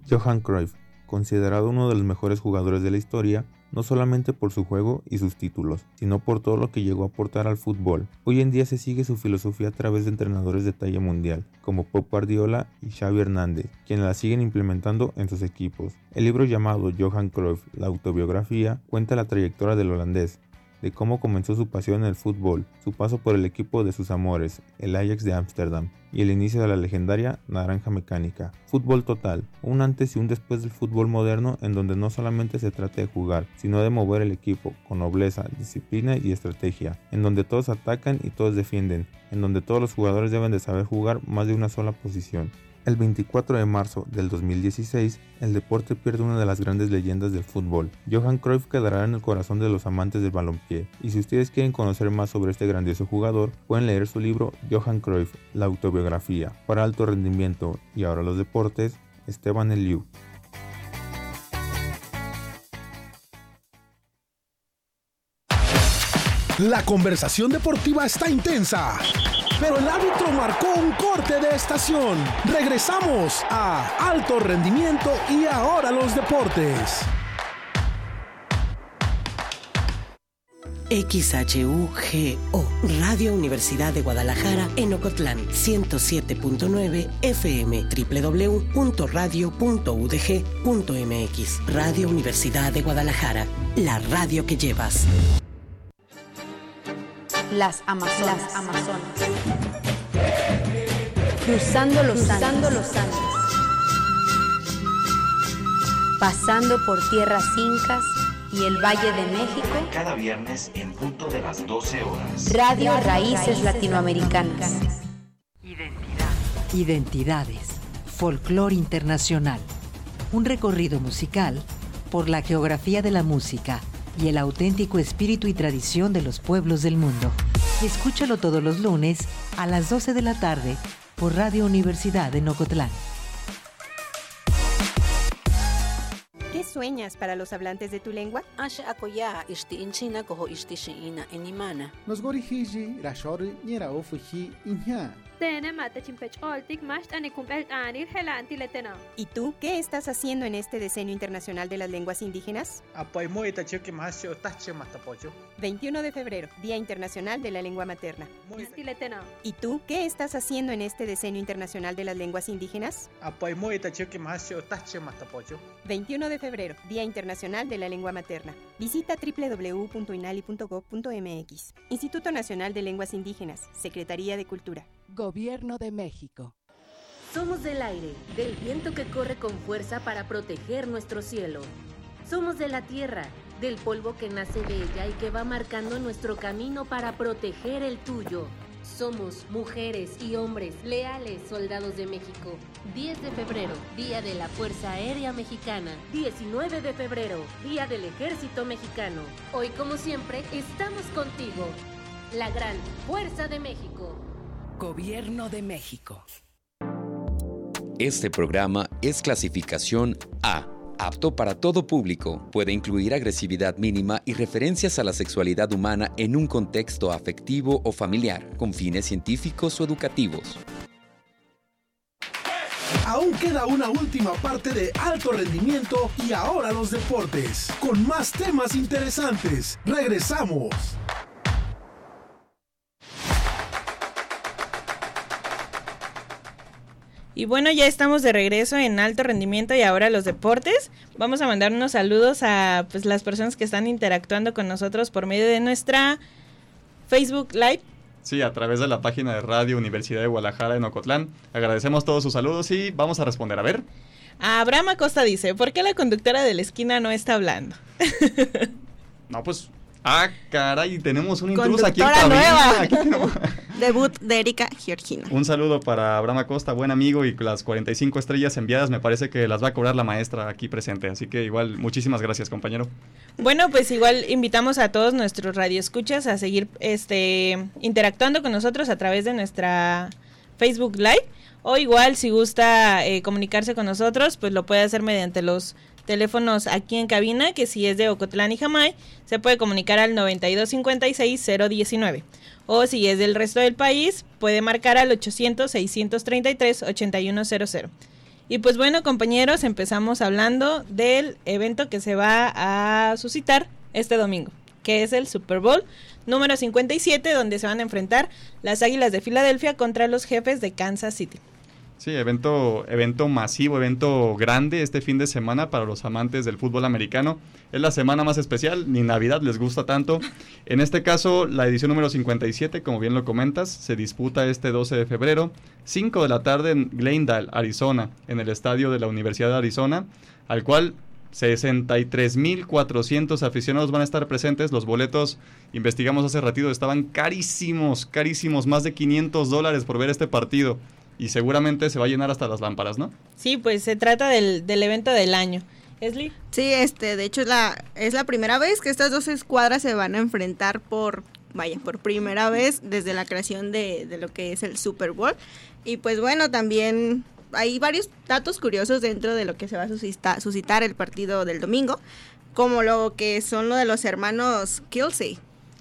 Speaker 16: Johan Cruyff, considerado uno de los mejores jugadores de la historia, no solamente por su juego y sus títulos, sino por todo lo que llegó a aportar al fútbol. Hoy en día se sigue su filosofía a través de entrenadores de talla mundial, como Pep Guardiola y Xavi Hernández, quienes la siguen implementando en sus equipos. El libro llamado Johan Cruyff, la autobiografía, cuenta la trayectoria del holandés, de cómo comenzó su pasión en el fútbol, su paso por el equipo de sus amores, el Ajax de Ámsterdam, y el inicio de la legendaria Naranja Mecánica. Fútbol total, un antes y un después del fútbol moderno en donde no solamente se trata de jugar, sino de mover el equipo con nobleza, disciplina y estrategia, en donde todos atacan y todos defienden, en donde todos los jugadores deben de saber jugar más de una sola posición, el 24 de marzo del 2016, el deporte pierde una de las grandes leyendas del fútbol. Johan Cruyff quedará en el corazón de los amantes del balompié. Y si ustedes quieren conocer más sobre este grandioso jugador, pueden leer su libro Johan Cruyff, la autobiografía. Para alto rendimiento y ahora los deportes, Esteban Eliu.
Speaker 3: La conversación deportiva está intensa pero el árbitro marcó un corte de estación. Regresamos a Alto Rendimiento y ahora los deportes.
Speaker 1: XHUGO, Radio Universidad de Guadalajara en Ocotlán, 107.9 FM, www.radio.udg.mx. Radio Universidad de Guadalajara, la radio que llevas.
Speaker 17: Las Amazonas. Las Amazonas. Cruzando los, Cruzando los Andes. Pasando por tierras incas y el Valle de México.
Speaker 12: Cada viernes en punto de las 12 horas.
Speaker 17: Radio Raíces Latinoamericanas.
Speaker 18: Identidad. Identidades. Folclor internacional. Un recorrido musical por la geografía de la música y el auténtico espíritu y tradición de los pueblos del mundo. Escúchalo todos los lunes a las 12 de la tarde por Radio Universidad de Nocotlán.
Speaker 19: ¿Qué sueñas para los hablantes de tu lengua? ¿Y tú qué estás haciendo en este Decenio Internacional de las Lenguas Indígenas? 21 de febrero, Día Internacional de la Lengua Materna. ¿Y tú qué estás haciendo en este Decenio Internacional de las Lenguas Indígenas? 21 de febrero, Día Internacional de la Lengua Materna. Visita www.inali.gov.mx. Instituto Nacional de Lenguas Indígenas, Secretaría de Cultura.
Speaker 18: Gobierno de México.
Speaker 20: Somos del aire, del viento que corre con fuerza para proteger nuestro cielo. Somos de la tierra, del polvo que nace de ella y que va marcando nuestro camino para proteger el tuyo. Somos mujeres y hombres leales soldados de México. 10 de febrero, Día de la Fuerza Aérea Mexicana. 19 de febrero, Día del Ejército Mexicano. Hoy, como siempre, estamos contigo. La gran Fuerza de México.
Speaker 18: Gobierno de México.
Speaker 2: Este programa es clasificación A, apto para todo público. Puede incluir agresividad mínima y referencias a la sexualidad humana en un contexto afectivo o familiar, con fines científicos o educativos.
Speaker 3: Aún queda una última parte de alto rendimiento y ahora los deportes, con más temas interesantes. Regresamos.
Speaker 5: Y bueno, ya estamos de regreso en alto rendimiento y ahora los deportes. Vamos a mandar unos saludos a pues, las personas que están interactuando con nosotros por medio de nuestra Facebook Live.
Speaker 4: Sí, a través de la página de Radio Universidad de Guadalajara en Ocotlán. Agradecemos todos sus saludos y vamos a responder. A ver.
Speaker 5: Abraham Acosta dice, ¿por qué la conductora de la esquina no está hablando?
Speaker 4: no, pues Ah, caray, tenemos un intruso aquí en
Speaker 6: nueva. Debut de Erika Georgina.
Speaker 4: Un saludo para Abraham Acosta, buen amigo, y las 45 estrellas enviadas me parece que las va a cobrar la maestra aquí presente. Así que igual, muchísimas gracias, compañero.
Speaker 5: Bueno, pues igual invitamos a todos nuestros radioescuchas a seguir este interactuando con nosotros a través de nuestra Facebook Live. O igual, si gusta eh, comunicarse con nosotros, pues lo puede hacer mediante los teléfonos aquí en cabina, que si es de Ocotlán y Jamay, se puede comunicar al 9256-019. O si es del resto del país, puede marcar al 800-633-8100. Y pues bueno, compañeros, empezamos hablando del evento que se va a suscitar este domingo, que es el Super Bowl número 57, donde se van a enfrentar las Águilas de Filadelfia contra los jefes de Kansas City.
Speaker 4: Sí, evento, evento masivo, evento grande este fin de semana para los amantes del fútbol americano. Es la semana más especial, ni Navidad les gusta tanto. En este caso, la edición número 57, como bien lo comentas, se disputa este 12 de febrero, 5 de la tarde en Glendale, Arizona, en el estadio de la Universidad de Arizona, al cual 63.400 aficionados van a estar presentes. Los boletos, investigamos hace ratito, estaban carísimos, carísimos, más de 500 dólares por ver este partido y seguramente se va a llenar hasta las lámparas, ¿no?
Speaker 5: Sí, pues se trata del, del evento del año. ¿Esli?
Speaker 6: Sí, este, de hecho es la, es la primera vez que estas dos escuadras se van a enfrentar por, vaya, por primera vez desde la creación de, de lo que es el Super Bowl. Y pues bueno, también hay varios datos curiosos dentro de lo que se va a suscitar, suscitar el partido del domingo, como lo que son lo de los hermanos Kelsey.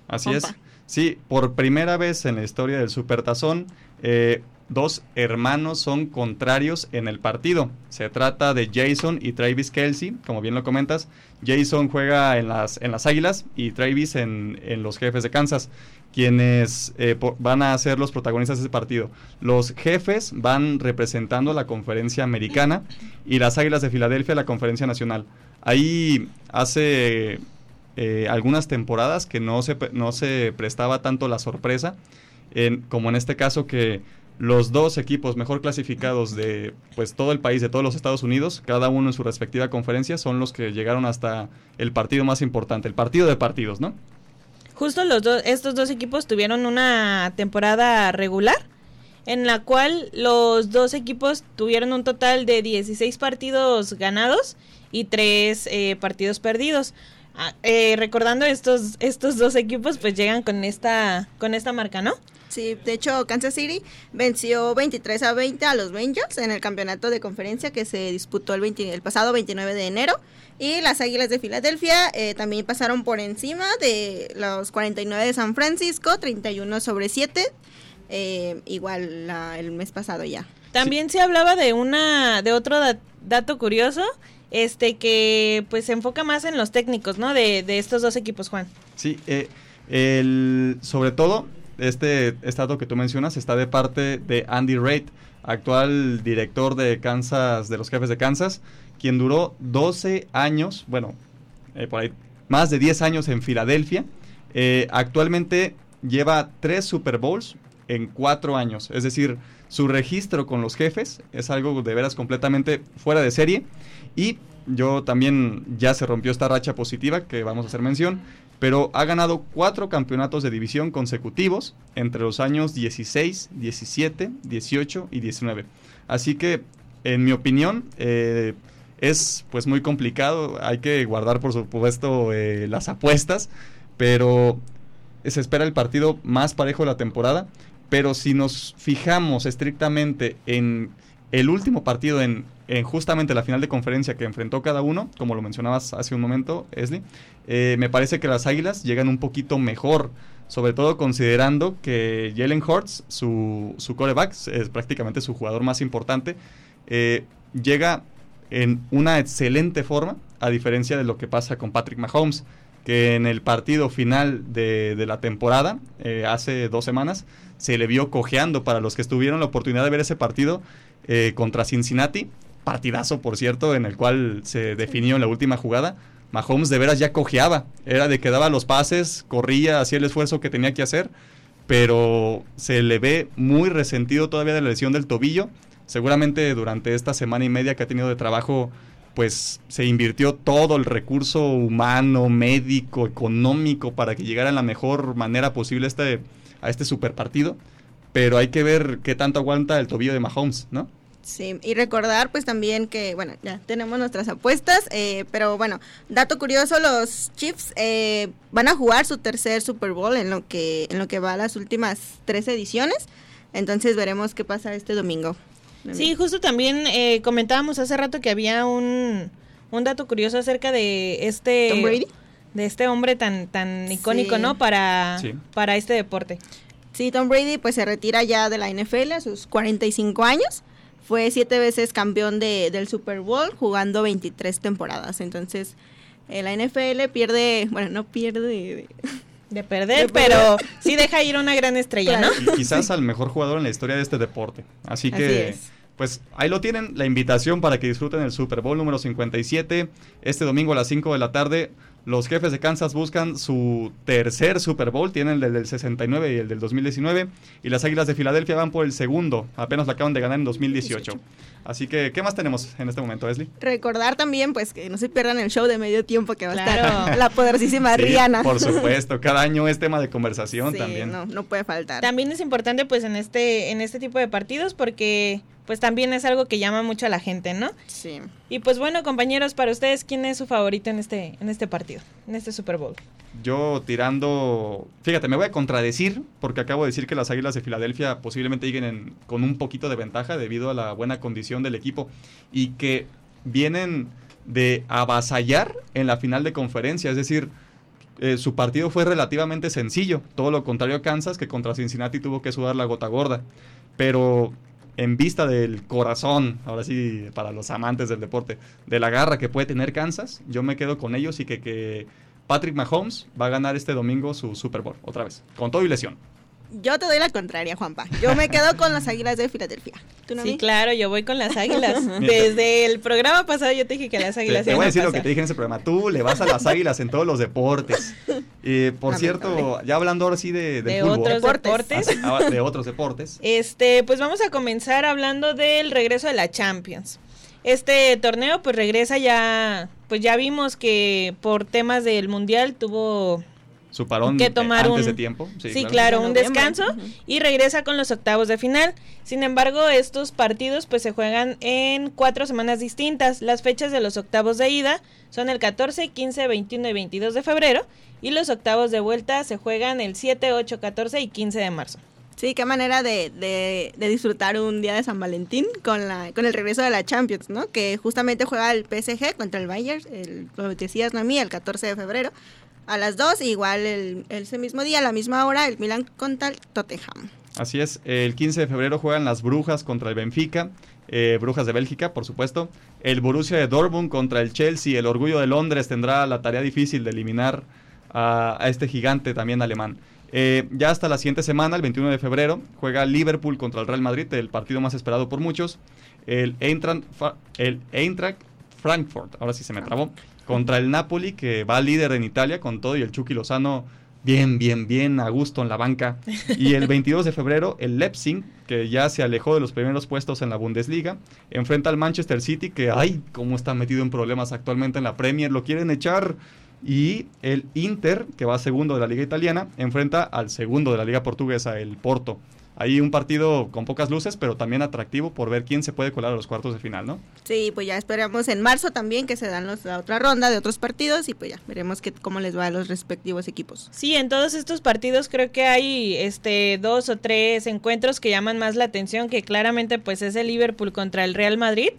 Speaker 4: Así es. Sí, por primera vez en la historia del Supertazón, eh, dos hermanos son contrarios en el partido. Se trata de Jason y Travis Kelsey, como bien lo comentas. Jason juega en las, en las Águilas y Travis en, los Jefes de Kansas, quienes eh, van a ser los protagonistas de ese partido. Los jefes van representando la conferencia americana y las Águilas de Filadelfia la conferencia nacional. Ahí hace eh, algunas temporadas que no se, no se prestaba tanto la sorpresa, en, como en este caso que los dos equipos mejor clasificados de pues todo el país, de todos los Estados Unidos, cada uno en su respectiva conferencia, son los que llegaron hasta el partido más importante, el partido de partidos, ¿no?
Speaker 5: Justo los dos, estos dos equipos tuvieron una temporada regular en la cual los dos equipos tuvieron un total de 16 partidos ganados y 3 eh, partidos perdidos. Ah, eh, recordando estos estos dos equipos pues llegan con esta con esta marca, ¿no?
Speaker 6: Sí, de hecho Kansas City venció 23 a 20 a los Bengals en el campeonato de conferencia que se disputó el, el pasado 29 de enero y las Águilas de Filadelfia eh, también pasaron por encima de los 49 de San Francisco, 31 sobre 7, eh, igual el mes pasado ya.
Speaker 5: También se hablaba de una de otro dato curioso este que pues se enfoca más en los técnicos, ¿no? De, de estos dos equipos, Juan.
Speaker 4: Sí, eh, el, sobre todo este estado que tú mencionas está de parte de Andy Reid, actual director de Kansas, de los jefes de Kansas, quien duró 12 años, bueno, eh, por ahí, más de 10 años en Filadelfia. Eh, actualmente lleva 3 Super Bowls en 4 años, es decir, su registro con los jefes es algo de veras completamente fuera de serie. Y yo también ya se rompió esta racha positiva que vamos a hacer mención, pero ha ganado cuatro campeonatos de división consecutivos entre los años 16, 17, 18 y 19. Así que, en mi opinión, eh, es pues muy complicado. Hay que guardar, por supuesto, eh, las apuestas, pero se espera el partido más parejo de la temporada. Pero si nos fijamos estrictamente en el último partido en, justamente la final de conferencia que enfrentó cada uno, como lo mencionabas hace un momento, Esli, eh, me parece que las Águilas llegan un poquito mejor, sobre todo considerando que Jalen Hurts, su, su coreback, es prácticamente su jugador más importante, eh, llega en una excelente forma, a diferencia de lo que pasa con Patrick Mahomes, que en el partido final de, la temporada, eh, hace dos semanas, se le vio cojeando. Para los que estuvieron la oportunidad de ver ese partido eh, contra Cincinnati. Partidazo, por cierto, en el cual se definió en la última jugada. Mahomes de veras ya cojeaba. Era de que daba los pases, corría, hacía el esfuerzo que tenía que hacer. Pero se le ve muy resentido todavía de la lesión del tobillo. Seguramente durante esta semana y media que ha tenido de trabajo, pues se invirtió todo el recurso humano, médico, económico para que llegara en la mejor manera posible este, a este super partido pero hay que ver qué tanto aguanta el tobillo de Mahomes, ¿no?
Speaker 6: Sí, y recordar pues también que, bueno, ya tenemos nuestras apuestas, eh, pero bueno, dato curioso, los Chiefs eh, van a jugar su tercer Super Bowl en lo que, en lo que va a las últimas tres ediciones, entonces veremos qué pasa este domingo.
Speaker 5: Sí, justo también eh, comentábamos hace rato que había un, un dato curioso acerca de este...
Speaker 6: Tom Brady.
Speaker 5: De este hombre tan, tan icónico, ¿no? Para, para este deporte.
Speaker 6: Sí, Tom Brady pues se retira ya de la NFL a sus 45 años. Fue siete veces campeón de, del Super Bowl jugando 23 temporadas. Entonces, eh, la NFL pierde, bueno, no pierde
Speaker 5: de, perder, pero sí deja ir una gran estrella, ¿no?
Speaker 4: Y quizás al mejor jugador en la historia de este deporte. Así que... pues ahí lo tienen, la invitación para que disfruten el Super Bowl número 57 este domingo a las 5 de la tarde. Los jefes de Kansas buscan su tercer Super Bowl, tienen el del 69 y el del 2019, y las Águilas de Filadelfia van por el segundo, apenas lo acaban de ganar en 2018. Así que, ¿qué más tenemos en este momento, Leslie?
Speaker 6: Recordar también, pues, que no se pierdan el show de medio tiempo que va a estar la poderosísima Rihanna.
Speaker 4: Por supuesto, cada año es tema de conversación también.
Speaker 6: No, no puede faltar.
Speaker 5: También es importante, pues, en este, en este tipo de partidos, porque pues también es algo que llama mucho a la gente, ¿no?
Speaker 6: Sí.
Speaker 5: Y pues bueno, compañeros, para ustedes, ¿quién es su favorito en este, en este partido, en este Super Bowl?
Speaker 4: Yo tirando, fíjate, me voy a contradecir porque acabo de decir que las Águilas de Filadelfia posiblemente lleguen con un poquito de ventaja debido a la buena condición del equipo y que vienen de avasallar en la final de conferencia, es decir, eh, su partido fue relativamente sencillo, todo lo contrario a Kansas que contra Cincinnati tuvo que sudar la gota gorda, pero en vista del corazón, ahora sí, para los amantes del deporte, de la garra que puede tener Kansas, yo me quedo con ellos y que, que Patrick Mahomes va a ganar este domingo su Super Bowl, otra vez, con todo y lesión.
Speaker 6: Yo te doy la contraria, Juanpa. Yo me quedo con las Águilas de Filadelfia.
Speaker 5: ¿Tú no sí, claro, yo voy con las Águilas. Desde el programa pasado yo te dije que las Águilas
Speaker 4: Te, te voy a decir lo que te dije en ese programa. Tú le vas a las Águilas en todos los deportes. Y por cierto, ya hablando ahora sí de,
Speaker 5: de otros deportes.
Speaker 4: Ah, de otros deportes.
Speaker 5: Este, pues vamos a comenzar hablando del regreso de la Champions. Este torneo pues regresa ya, pues ya vimos que por temas del Mundial tuvo
Speaker 4: su parón
Speaker 5: que tomar
Speaker 4: antes
Speaker 5: un,
Speaker 4: de tiempo.
Speaker 5: Sí, claro, un descanso y regresa con los octavos de final. Sin embargo, estos partidos pues se juegan en cuatro semanas distintas. Las fechas de los octavos de ida son el 14, 15, 21 y 22 de febrero y los octavos de vuelta se juegan el 7, 8, 14 y 15 de marzo.
Speaker 6: Sí, qué manera de, de, de, disfrutar un día de San Valentín con la con el regreso de la Champions, ¿no? Que justamente juega el PSG contra el Bayern, el, como decías, Noemí, el 14 de febrero a las 2, igual el, ese mismo día, a la misma hora, el Milan contra el Tottenham.
Speaker 4: Así es, el 15 de febrero juegan las Brujas contra el Benfica, eh, Brujas de Bélgica, por supuesto. El Borussia de Dortmund contra el Chelsea, el Orgullo de Londres tendrá la tarea difícil de eliminar a, este gigante también alemán. Eh, ya hasta la siguiente semana, el 21 de febrero, juega Liverpool contra el Real Madrid, el partido más esperado por muchos. El el Eintracht Frankfurt, ahora sí se me trabó, contra el Napoli, que va líder en Italia con todo, y el Chucky Lozano bien, bien, bien a gusto en la banca. Y el 22 de febrero, el Leipzig, que ya se alejó de los primeros puestos en la Bundesliga, enfrenta al Manchester City, que, ay, cómo está metido en problemas actualmente en la Premier, lo quieren echar. Y el Inter, que va segundo de la Liga Italiana, enfrenta al segundo de la Liga Portuguesa, el Porto. Ahí un partido con pocas luces, pero también atractivo por ver quién se puede colar a los cuartos de final, ¿no?
Speaker 6: Sí, pues ya esperamos en marzo también que se dan los, la otra ronda de otros partidos y pues ya veremos que, cómo les va a los respectivos equipos.
Speaker 5: Sí, en todos estos partidos creo que hay este dos o tres encuentros que llaman más la atención, que claramente pues es el Liverpool contra el Real Madrid,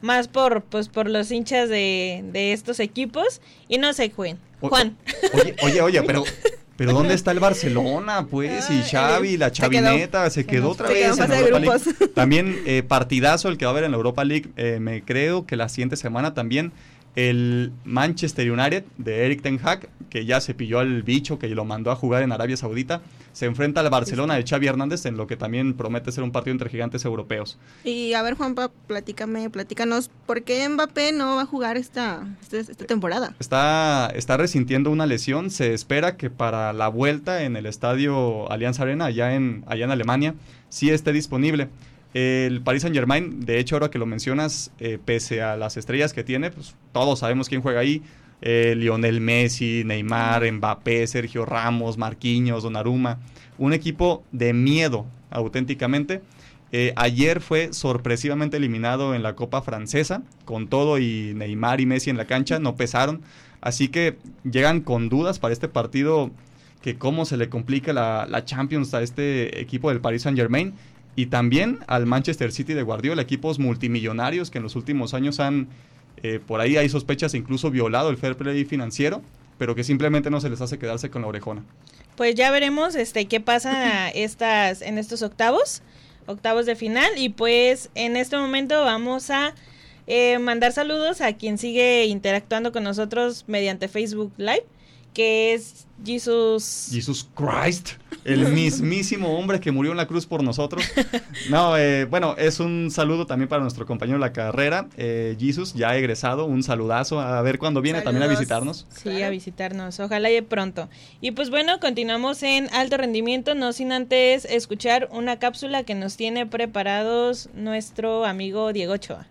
Speaker 5: más por pues por los hinchas de, de estos equipos y no sé, Juan. Juan.
Speaker 4: Oye, oye, oye, pero pero ¿dónde está el Barcelona, pues? Y Xavi, la chavineta, se quedó, otra vez en Europa League. También eh, partidazo el que va a haber en la Europa League. Eh, me creo que la siguiente semana también el Manchester United de Eric Ten Hag, que ya se pilló al bicho, que lo mandó a jugar en Arabia Saudita, se enfrenta al Barcelona de Xavi Hernández en lo que también promete ser un partido entre gigantes europeos.
Speaker 6: Y a ver, Juanpa, platícame, platícanos, ¿por qué Mbappé no va a jugar esta, esta, esta temporada?
Speaker 4: Está, está resintiendo una lesión, se espera que para la vuelta en el estadio Allianz Arena, allá en, allá en Alemania, sí esté disponible. El Paris Saint Germain, de hecho, ahora que lo mencionas, eh, pese a las estrellas que tiene, pues todos sabemos quién juega ahí. Eh, Lionel Messi, Neymar, Mbappé, Sergio Ramos, Marquinhos, Donnarumma. Un equipo de miedo, auténticamente. Eh, ayer fue sorpresivamente eliminado en la Copa Francesa, con todo y Neymar y Messi en la cancha, no pesaron. Así que llegan con dudas para este partido, que cómo se le complica la, la Champions a este equipo del Paris Saint Germain y también al Manchester City de Guardiola, equipos multimillonarios que en los últimos años han, eh, por ahí hay sospechas, incluso violado el fair play financiero, pero que simplemente no se les hace quedarse con la orejona.
Speaker 5: Pues ya veremos este qué pasa estas en estos octavos, octavos de final y pues en este momento vamos a eh, mandar saludos a quien sigue interactuando con nosotros mediante Facebook Live que es Jesus.
Speaker 4: Jesus Christ, el mismísimo hombre que murió en la cruz por nosotros. No, eh, bueno, es un saludo también para nuestro compañero de la carrera, eh, Jesus, ya egresado, un saludazo, a ver cuándo viene también a visitarnos.
Speaker 5: Sí, a visitarnos, ojalá y pronto. Y pues bueno, continuamos en alto rendimiento, no sin antes escuchar una cápsula que nos tiene preparados nuestro amigo Diego Ochoa.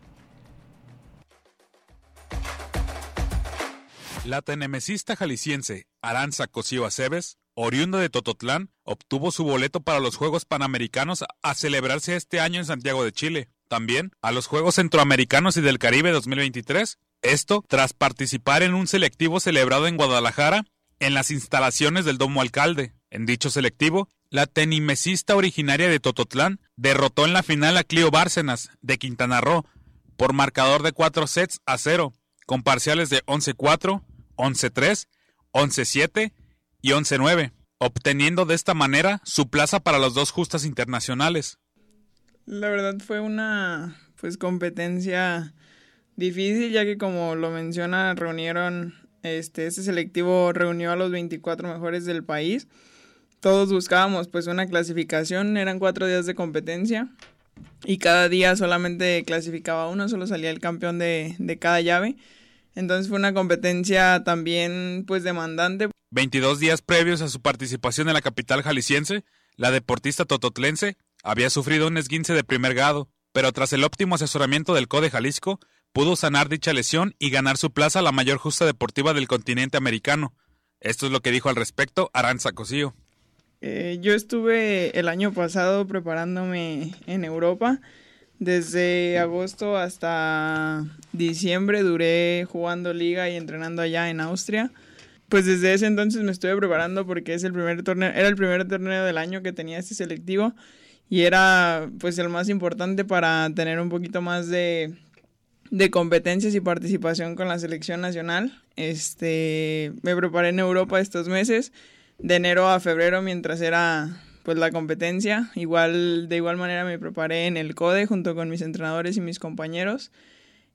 Speaker 21: La tenemesista jalisciense Aranza Cosío Aceves, oriunda de Tototlán, obtuvo su boleto para los Juegos Panamericanos a celebrarse este año en Santiago de Chile. También a los Juegos Centroamericanos y del Caribe 2023. Esto tras participar en un selectivo celebrado en Guadalajara en las instalaciones del Domo Alcalde. En dicho selectivo, la tenimesista originaria de Tototlán derrotó en la final a Clio Bárcenas de Quintana Roo por marcador de 4 sets a 0, con parciales de 11-4, 11-3, 11-7 y 11-9, obteniendo de esta manera su plaza para los dos justas internacionales.
Speaker 22: La verdad fue una pues competencia difícil ya que como lo menciona reunieron este este selectivo reunió a los 24 mejores del país todos buscábamos pues una clasificación, eran cuatro días de competencia y cada día solamente clasificaba uno, solo salía el campeón de, de cada llave. Entonces fue una competencia también pues demandante.
Speaker 21: 22 días previos a su participación en la capital jalisciense, la deportista tototlense había sufrido un esguince de primer grado, pero tras el óptimo asesoramiento del CODE Jalisco, pudo sanar dicha lesión y ganar su plaza a la mayor justa deportiva del continente americano. Esto es lo que dijo al respecto Aranza Cosío.
Speaker 22: Eh, yo estuve el año pasado preparándome en Europa. Desde agosto hasta diciembre duré jugando liga y entrenando allá en Austria. Pues desde ese entonces me estuve preparando porque es el primer torneo, era el primer torneo del año que tenía este selectivo y era pues el más importante para tener un poquito más de, de competencias y participación con la selección nacional. Este, me preparé en Europa estos meses de enero a febrero mientras era pues la competencia. Igual, de igual manera me preparé en el CODE junto con mis entrenadores y mis compañeros.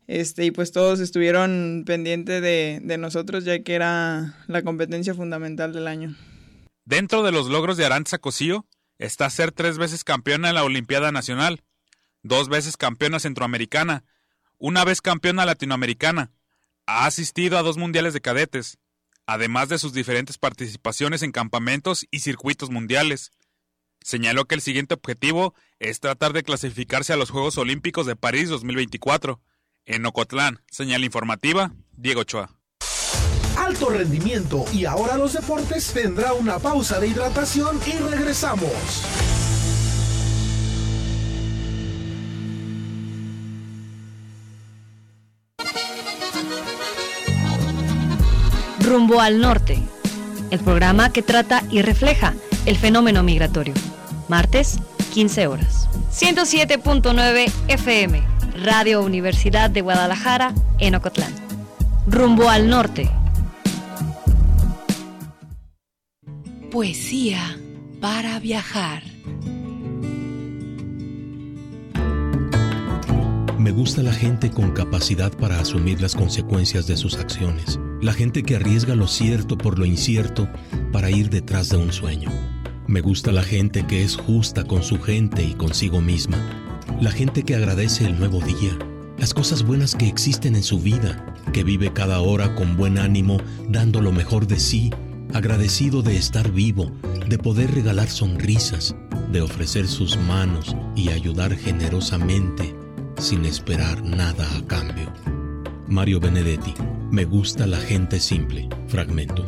Speaker 22: Este, y pues todos estuvieron pendientes de, de nosotros ya que era la competencia fundamental del año.
Speaker 21: Dentro de los logros de Aranza Cosío está ser tres veces campeona en la Olimpiada Nacional, dos veces campeona centroamericana, una vez campeona latinoamericana. Ha asistido a dos mundiales de cadetes, además de sus diferentes participaciones en campamentos y circuitos mundiales. Señaló que el siguiente objetivo es tratar de clasificarse a los Juegos Olímpicos de París 2024. En Ocotlán, señal informativa, Diego Ochoa.
Speaker 3: Alto rendimiento y ahora los deportes tendrá una pausa de hidratación y regresamos.
Speaker 23: Rumbo al Norte, el programa que trata y refleja el fenómeno migratorio. Martes, 15 horas. 107.9 FM, Radio Universidad de Guadalajara, en Ocotlán. Rumbo al Norte.
Speaker 1: Poesía para viajar.
Speaker 24: Me gusta la gente con capacidad para asumir las consecuencias de sus acciones. La gente que arriesga lo cierto por lo incierto para ir detrás de un sueño. Me gusta la gente que es justa con su gente y consigo misma. La gente que agradece el nuevo día, las cosas buenas que existen en su vida, que vive cada hora con buen ánimo, dando lo mejor de sí, agradecido de estar vivo, de poder regalar sonrisas, de ofrecer sus manos y ayudar generosamente sin esperar nada a cambio. Mario Benedetti, me gusta la gente simple. Fragmento.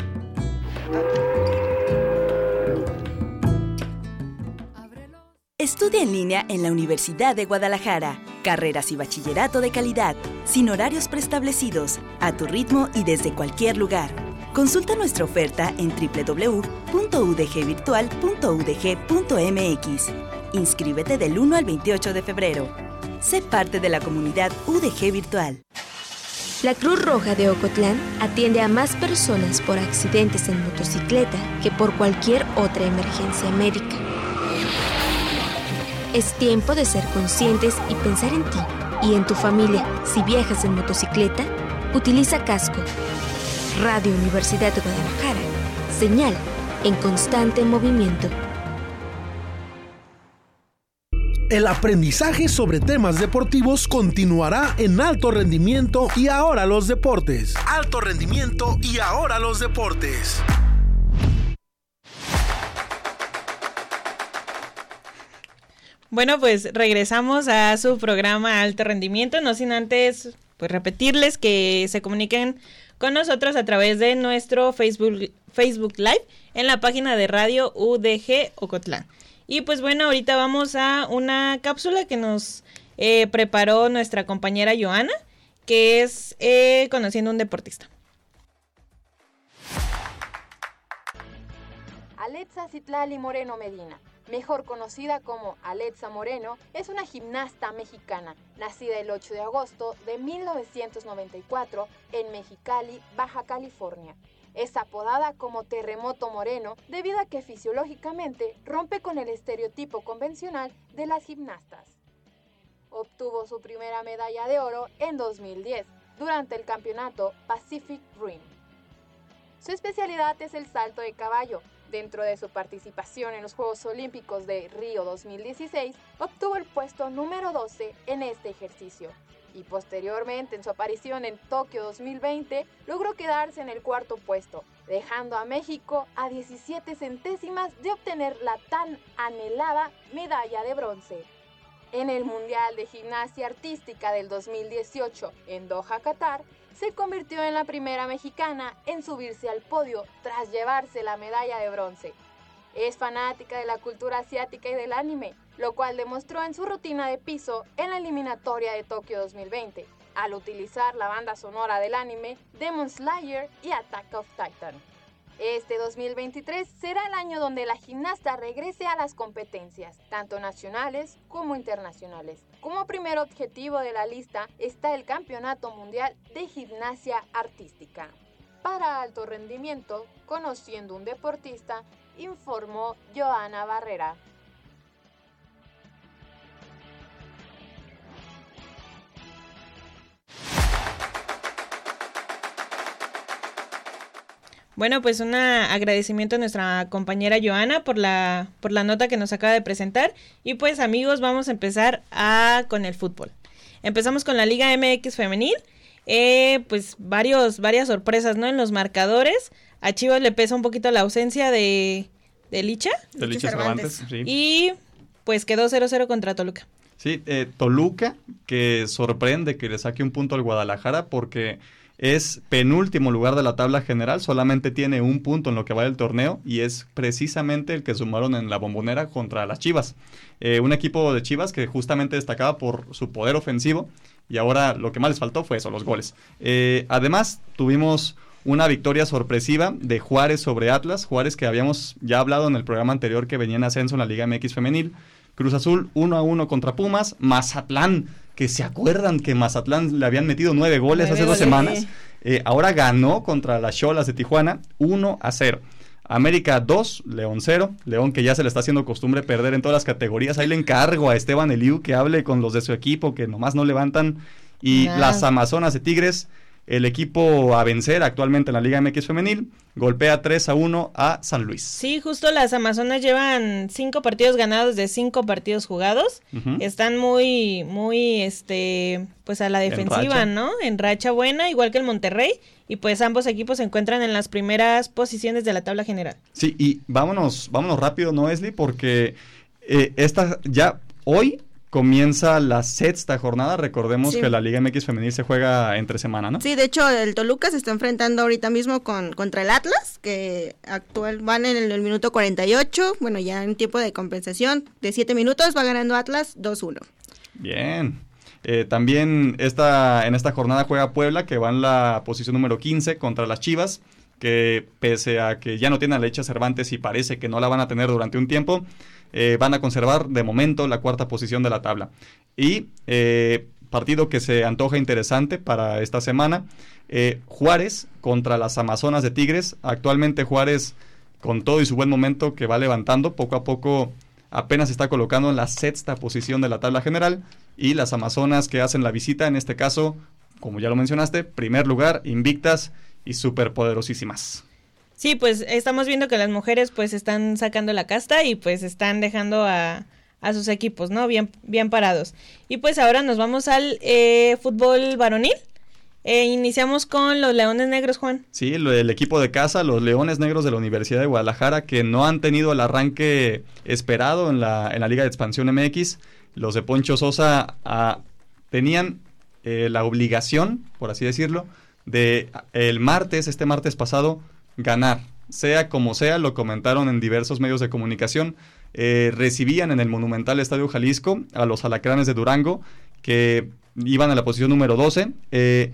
Speaker 25: Estudia en línea en la Universidad de Guadalajara. Carreras y bachillerato de calidad, sin horarios preestablecidos, a tu ritmo y desde cualquier lugar. Consulta nuestra oferta en www.udgvirtual.udg.mx. Inscríbete del 1 al 28 de febrero. Sé parte de la comunidad UDG Virtual.
Speaker 14: La Cruz Roja de Ocotlán atiende a más personas por accidentes en motocicleta que por cualquier otra emergencia médica. Es tiempo de ser conscientes y pensar en ti y en tu familia. Si viajas en motocicleta, utiliza casco. Radio Universidad de Guadalajara. Señal en constante movimiento.
Speaker 3: El aprendizaje sobre temas deportivos continuará en alto rendimiento y ahora los deportes. Alto rendimiento y ahora los deportes.
Speaker 5: Bueno, pues regresamos a su programa Alto Rendimiento, no sin antes pues repetirles que se comuniquen con nosotros a través de nuestro Facebook, Facebook Live en la página de Radio UDG Ocotlán. Y pues bueno, ahorita vamos a una cápsula que nos eh, preparó nuestra compañera Joana, que es eh, Conociendo un Deportista.
Speaker 26: Alexa Citlali Moreno Medina, mejor conocida como Alexa Moreno, es una gimnasta mexicana, nacida el 8 de agosto de 1994 en Mexicali, Baja California. Es apodada como Terremoto Moreno debido a que fisiológicamente rompe con el estereotipo convencional de las gimnastas. Obtuvo su primera medalla de oro en 2010 durante el campeonato Pacific Rim. Su especialidad es el salto de caballo, Dentro de su participación en los Juegos Olímpicos de Río 2016, obtuvo el puesto número 12 en este ejercicio. Y posteriormente, en su aparición en Tokio 2020, logró quedarse en el cuarto puesto, dejando a México a 17 centésimas de obtener la tan anhelada medalla de bronce. En el Mundial de Gimnasia Artística del 2018 en Doha, Qatar, se convirtió en la primera mexicana en subirse al podio tras llevarse la medalla de bronce. Es fanática de la cultura asiática y del anime, lo cual demostró en su rutina de piso en la eliminatoria de Tokio 2020, al utilizar la banda sonora del anime Demon Slayer y Attack of Titan. Este 2023 será el año donde la gimnasta regrese a las competencias, tanto nacionales como internacionales. Como primer objetivo de la lista está el Campeonato Mundial de Gimnasia Artística. Para alto rendimiento, conociendo un deportista, informó Joana Barrera.
Speaker 5: Bueno, pues un agradecimiento a nuestra compañera Joana por la, por la nota que nos acaba de presentar. Y pues amigos, vamos a empezar a, con el fútbol. Empezamos con la Liga MX femenil. Eh, pues varios, varias sorpresas, ¿no? En los marcadores. A Chivas le pesa un poquito la ausencia de, de Licha.
Speaker 4: De Licha Cervantes, sí.
Speaker 5: Y pues quedó 0-0 contra Toluca.
Speaker 4: Sí, eh, Toluca, que sorprende que le saque un punto al Guadalajara porque es penúltimo lugar de la tabla general, solamente tiene un punto en lo que va del torneo y es precisamente el que sumaron en la bombonera contra las Chivas. Eh, un equipo de Chivas que justamente destacaba por su poder ofensivo y ahora lo que más les faltó fue eso, los goles. Eh, además, tuvimos una victoria sorpresiva de Juárez sobre Atlas, Juárez que habíamos ya hablado en el programa anterior que venía en ascenso en la Liga MX femenil. Cruz Azul 1 a 1 contra Pumas, Mazatlán que se acuerdan que Mazatlán le habían metido nueve goles hace dos semanas. Eh, ahora ganó contra las Cholas de Tijuana 1 a 0. América 2, León 0. León que ya se le está haciendo costumbre perder en todas las categorías. Ahí le encargo a Esteban Eliu que hable con los de su equipo que nomás no levantan. Y las Amazonas de Tigres el equipo a vencer actualmente en la Liga MX femenil golpea 3 a 1 a San Luis.
Speaker 5: Sí, justo las Amazonas llevan cinco partidos ganados de cinco partidos jugados. Están muy, muy, este, pues a la defensiva, ¿no? En racha buena, igual que el Monterrey. Y pues ambos equipos se encuentran en las primeras posiciones de la tabla general.
Speaker 4: Sí, y vámonos, vámonos rápido, ¿no, Esli? Porque eh, esta ya hoy comienza la sexta jornada. Recordemos que la Liga MX femenil se juega entre semana, ¿no?
Speaker 6: Sí, de hecho el Toluca se está enfrentando ahorita mismo con contra el Atlas, que actual van en el, minuto 48, bueno, ya en tiempo de compensación de 7 minutos va ganando Atlas 2-1.
Speaker 4: Bien. Eh, también esta, en esta jornada juega Puebla, que va en la posición número 15 contra las Chivas, que pese a que ya no tiene a Lecha Cervantes y parece que no la van a tener durante un tiempo, eh, van a conservar de momento la cuarta posición de la tabla. Y eh, partido que se antoja interesante para esta semana, eh, Juárez contra las Amazonas de Tigres. Actualmente Juárez, con todo y su buen momento que va levantando, poco a poco apenas está colocando en la sexta posición de la tabla general. Y las Amazonas que hacen la visita, en este caso, como ya lo mencionaste, primer lugar, invictas y superpoderosísimas.
Speaker 5: Sí, pues estamos viendo que las mujeres pues están sacando la casta y pues están dejando a, a sus equipos, ¿no? Bien, bien parados. Y pues ahora nos vamos al eh, fútbol varonil. Eh, iniciamos con los Leones Negros, Juan.
Speaker 4: Sí, el equipo de casa, los Leones Negros de la Universidad de Guadalajara, que no han tenido el arranque esperado en la, en la Liga de Expansión MX. Los de Poncho Sosa ah, tenían eh, la obligación, por así decirlo, de el martes, este martes pasado, ganar. Sea como sea, lo comentaron en diversos medios de comunicación. Eh, recibían en el monumental Estadio Jalisco a los alacranes de Durango, que iban a la posición número 12. Eh,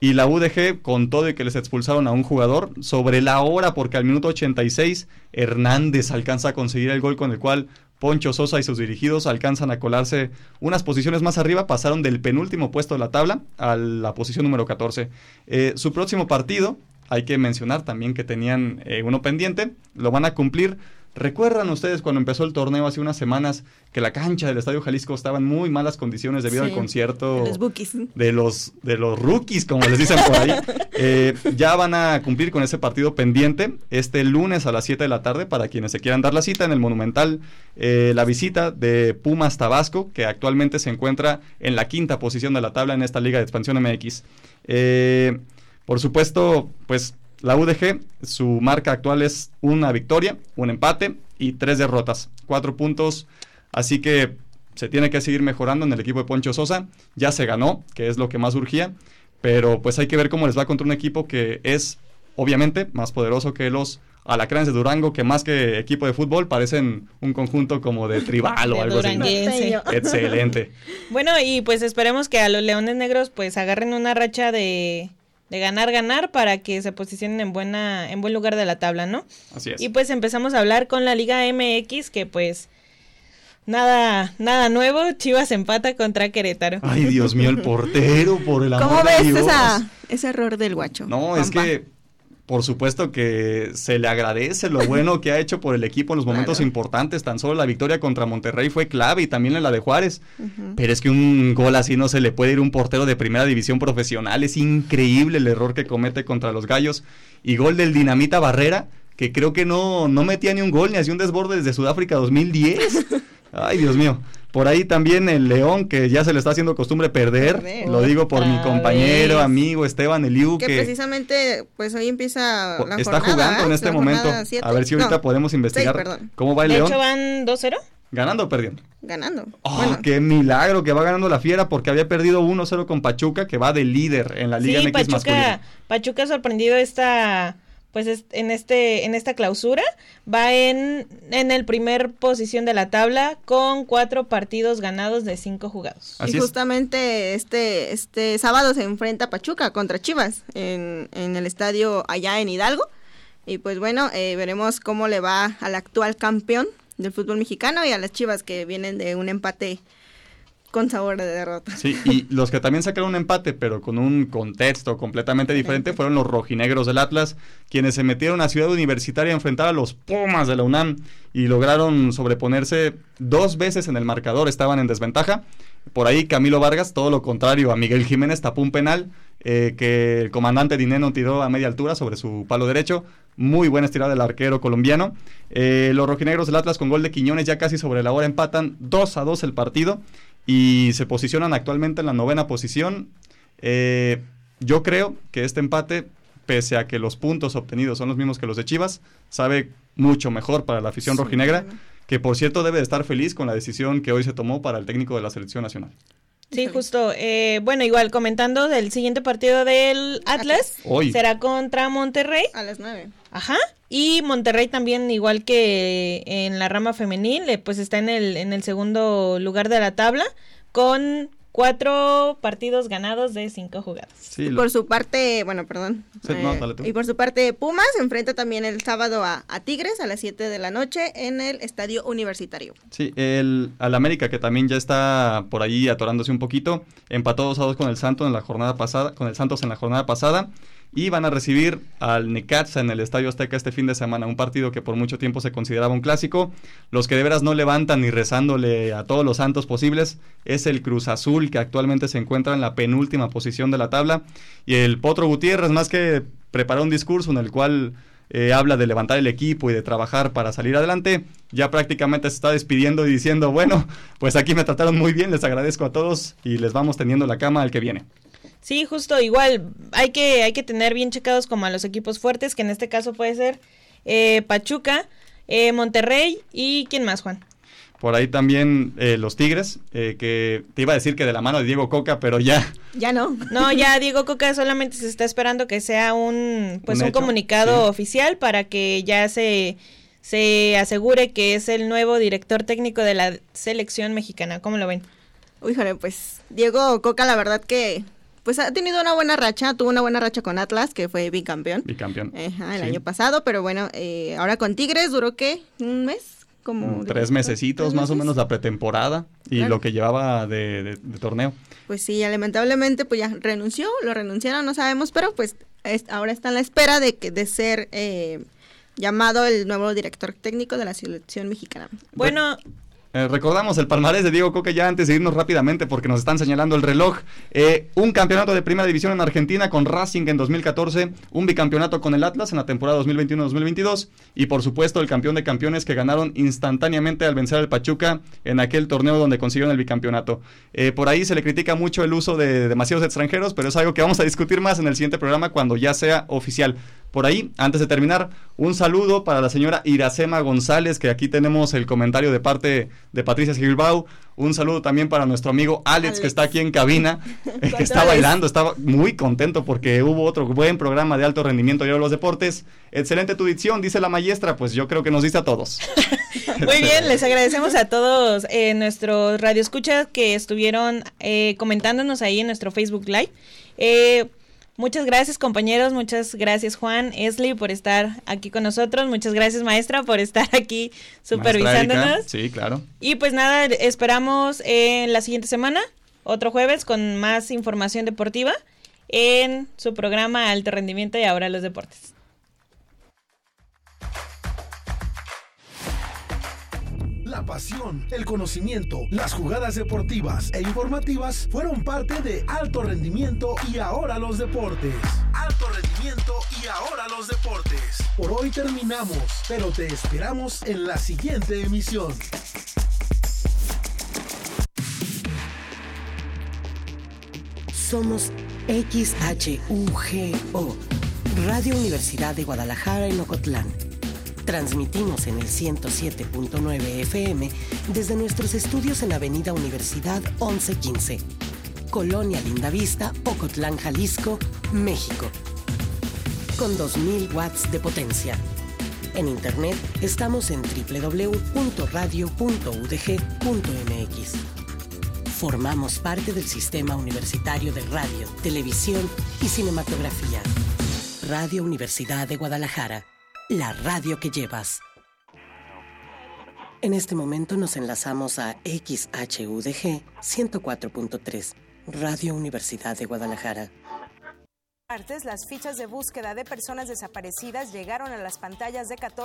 Speaker 4: y la UDG, con todo y que les expulsaron a un jugador, sobre la hora, porque al minuto 86 Hernández alcanza a conseguir el gol con el cual Poncho Sosa y sus dirigidos alcanzan a colarse unas posiciones más arriba, pasaron del penúltimo puesto de la tabla a la posición número 14. Eh, su próximo partido hay que mencionar también que tenían eh, uno pendiente, lo van a cumplir ¿Recuerdan ustedes cuando empezó el torneo hace unas semanas que la cancha del Estadio Jalisco estaba en muy malas condiciones debido
Speaker 6: Sí,
Speaker 4: al concierto
Speaker 6: de los bookies.
Speaker 4: de los de los rookies, como les dicen por ahí? Eh, ya van a cumplir con ese partido pendiente este lunes a las 7 de la tarde para quienes se quieran dar la cita en el Monumental. eh, la visita de Pumas Tabasco, que actualmente se encuentra en la quinta posición de la tabla en esta Liga de Expansión MX. Eh, por supuesto, pues la UDG, su marca actual es una victoria, un empate y tres derrotas, cuatro puntos. Así que se tiene que seguir mejorando en el equipo de Poncho Sosa. Ya se ganó, que es lo que más urgía, pero pues hay que ver cómo les va contra un equipo que es obviamente más poderoso que los Alacranes de Durango, que más que equipo de fútbol parecen un conjunto como de tribal o
Speaker 5: De
Speaker 4: algo así.
Speaker 5: duranguense.
Speaker 4: Excelente.
Speaker 5: Bueno, y pues esperemos que a los Leones Negros pues agarren una racha de, de ganar, ganar para que se posicionen en buena en buen lugar de la tabla, ¿no?
Speaker 4: Así es.
Speaker 5: Y pues empezamos a hablar con la Liga MX que pues nada nada nuevo, Chivas empata contra Querétaro.
Speaker 4: Ay, Dios mío, el portero, por el amor
Speaker 6: ¿Cómo
Speaker 4: de
Speaker 6: ves
Speaker 4: Dios.
Speaker 6: esa, ese error del guacho?
Speaker 4: No, es que por supuesto que se le agradece lo bueno que ha hecho por el equipo en los momentos importantes. Tan solo la victoria contra Monterrey fue clave y también en la de Juárez. Pero es que un gol así no se le puede ir a un portero de primera división profesional. Es increíble el error que comete contra los Gallos. Y gol del Dinamita Barrera, que creo que no, no metía ni un gol ni hacía un desborde desde Sudáfrica 2010. Ay, Dios mío. Por ahí también el León, que ya se le está haciendo costumbre perder.
Speaker 6: Perder.
Speaker 4: Lo digo por mi compañero,
Speaker 6: vez.
Speaker 4: amigo Esteban Eliu,
Speaker 6: Que
Speaker 4: que
Speaker 6: precisamente, pues hoy empieza la
Speaker 4: está
Speaker 6: jornada,
Speaker 4: jugando en
Speaker 6: ¿eh?
Speaker 4: este
Speaker 6: La
Speaker 4: momento. A ver si ahorita
Speaker 6: No,
Speaker 4: podemos investigar
Speaker 6: seis,
Speaker 4: cómo va el
Speaker 5: de
Speaker 4: León.
Speaker 5: hecho van 2-0.
Speaker 4: ¿Ganando o perdiendo?
Speaker 6: Ganando.
Speaker 4: Oh,
Speaker 6: Bueno,
Speaker 4: qué milagro que va ganando la Fiera porque había perdido 1-0 con Pachuca, que va de líder en la Liga
Speaker 5: Sí,
Speaker 4: MX
Speaker 5: Pachuca,
Speaker 4: masculina.
Speaker 5: Pachuca ha sorprendido esta pues es- en este en esta clausura va en en el primer posición de la tabla con cuatro partidos ganados de cinco jugados.
Speaker 6: y justamente este este sábado se enfrenta Pachuca contra Chivas en, en el estadio allá en Hidalgo. Y pues bueno, eh, veremos cómo le va al actual campeón del fútbol mexicano y a las Chivas que vienen de un empate con sabor de derrota.
Speaker 4: Sí, y los que también sacaron un empate, pero con un contexto completamente diferente, fueron los rojinegros del Atlas, quienes se metieron a Ciudad Universitaria a enfrentar a los Pumas de la UNAM y lograron sobreponerse dos veces en el marcador, estaban en desventaja. Por ahí Camilo Vargas, todo lo contrario, a Miguel Jiménez tapó un penal eh, que el comandante Dineno tiró a media altura sobre su palo derecho. Muy buena estirada del arquero colombiano. Eh, los rojinegros del Atlas con gol de Quiñones ya casi sobre la hora empatan 2 a 2 el partido y se posicionan actualmente en la novena posición. Eh, yo creo que este empate, pese a que los puntos obtenidos son los mismos que los de Chivas, sabe mucho mejor para la afición
Speaker 6: Sí,
Speaker 4: rojinegra, que por cierto debe de estar feliz con la decisión que hoy se tomó para el técnico de la selección nacional.
Speaker 5: Sí, justo. eh, bueno, igual comentando del siguiente partido del Atlas,
Speaker 4: Hoy.
Speaker 5: será contra Monterrey.
Speaker 6: A las nueve.
Speaker 5: Ajá. Y Monterrey también, igual que en la rama femenil, eh, pues está en el, en el segundo lugar de la tabla con cuatro partidos ganados de cinco jugadas.
Speaker 4: Sí,
Speaker 6: Y
Speaker 4: lo-
Speaker 6: por su parte, bueno, perdón.
Speaker 4: Sí, no,
Speaker 6: Eh,
Speaker 4: dale tú.
Speaker 6: y por su parte, Pumas se enfrenta también el sábado a, a Tigres a las 7 de la noche en el Estadio Universitario.
Speaker 4: Sí, el, al América que también ya está por ahí atorándose un poquito, empató 2 a 2 con el Santos en la jornada pasada, con el Santos en la jornada pasada y van a recibir al Necaxa en el Estadio Azteca este fin de semana, un partido que por mucho tiempo se consideraba un clásico. Los que de veras no levantan ni rezándole a todos los santos posibles es el Cruz Azul que actualmente se encuentra en la penúltima posición de la tabla y el Potro Gutiérrez más que preparó un discurso en el cual eh, habla de levantar el equipo y de trabajar para salir adelante, ya prácticamente se está despidiendo y diciendo, bueno, pues aquí me trataron muy bien, les agradezco a todos y les vamos teniendo la cama al que viene.
Speaker 5: Sí, justo, igual hay que, hay que tener bien checados como a los equipos fuertes, que en este caso puede ser eh, Pachuca, eh, Monterrey y ¿quién más, Juan?
Speaker 4: Por ahí también eh, los Tigres, eh, que te iba a decir que de la mano de Diego Coca, pero ya
Speaker 6: Ya no.
Speaker 5: No, ya Diego Coca solamente se está esperando que sea un pues
Speaker 4: Un
Speaker 5: un,
Speaker 4: hecho,
Speaker 5: comunicado
Speaker 4: sí.
Speaker 5: oficial para que ya se se asegure que es el nuevo director técnico de la selección mexicana. ¿Cómo lo ven?
Speaker 6: Híjole, pues Diego Coca, la verdad que pues ha tenido una buena racha, tuvo una buena racha con Atlas, que fue bicampeón.
Speaker 4: bicampeón.
Speaker 6: Ajá, el
Speaker 4: Sí.
Speaker 6: año pasado, pero bueno, eh, ahora con Tigres duró qué, un mes, como
Speaker 4: Mm, Tres mesecitos más o menos la pretemporada y
Speaker 6: Claro.
Speaker 4: lo que llevaba de, de- de torneo.
Speaker 6: Pues sí, ya lamentablemente pues ya renunció, lo renunciaron, no sabemos, pero pues es- ahora está en la espera de que de ser eh, llamado el nuevo director técnico de la selección mexicana.
Speaker 5: Bueno,
Speaker 4: eh, recordamos el palmarés de Diego Coque ya antes de irnos rápidamente porque nos están señalando el reloj. Eh, un campeonato de primera división en Argentina con Racing en 2014, un bicampeonato con el Atlas en la temporada 2021-2022 y por supuesto el campeón de campeones que ganaron instantáneamente al vencer al Pachuca en aquel torneo donde consiguieron el bicampeonato. Eh, por ahí se le critica mucho el uso de demasiados extranjeros, pero es algo que vamos a discutir más en el siguiente programa cuando ya sea oficial. Por ahí, antes de terminar, un saludo para la señora Iracema González, que aquí tenemos el comentario de parte de Patricia Gilbao. Un saludo también para nuestro amigo Alex, que está aquí en cabina, eh, que está bailando, estaba muy contento porque hubo otro buen programa de alto rendimiento de los deportes. Excelente tu dicción, dice la maestra, pues yo creo que nos dice a todos.
Speaker 5: muy bien, les agradecemos a todos eh, nuestros radioescuchas que estuvieron eh, comentándonos ahí en nuestro Facebook Live. Eh, Muchas gracias compañeros, muchas gracias Juan, Esli por estar aquí con nosotros, muchas gracias maestra por estar aquí supervisándonos.
Speaker 4: Sí, claro.
Speaker 5: Y pues nada, esperamos en la siguiente semana, otro jueves con más información deportiva en su programa Alto Rendimiento y ahora los deportes.
Speaker 3: La pasión, el conocimiento, las jugadas deportivas e informativas fueron parte de Alto Rendimiento y ahora los deportes. Alto Rendimiento y ahora los deportes. Por hoy terminamos, pero te esperamos en la siguiente emisión.
Speaker 1: Somos XHUGO, Radio Universidad de Guadalajara en Ocotlán Transmitimos en el 107.9 FM desde nuestros estudios en Avenida Universidad 1115, Colonia Lindavista, Ocotlán, Jalisco, México. Con 2000 watts de potencia. En internet estamos en www.radio.udg.mx. Formamos parte del Sistema Universitario de Radio, Televisión y Cinematografía. Radio Universidad de Guadalajara la radio que llevas. En este momento nos enlazamos a XHUDG 104.3, Radio Universidad de Guadalajara.
Speaker 27: Martes, las fichas de búsqueda de personas desaparecidas llegaron a las pantallas de 14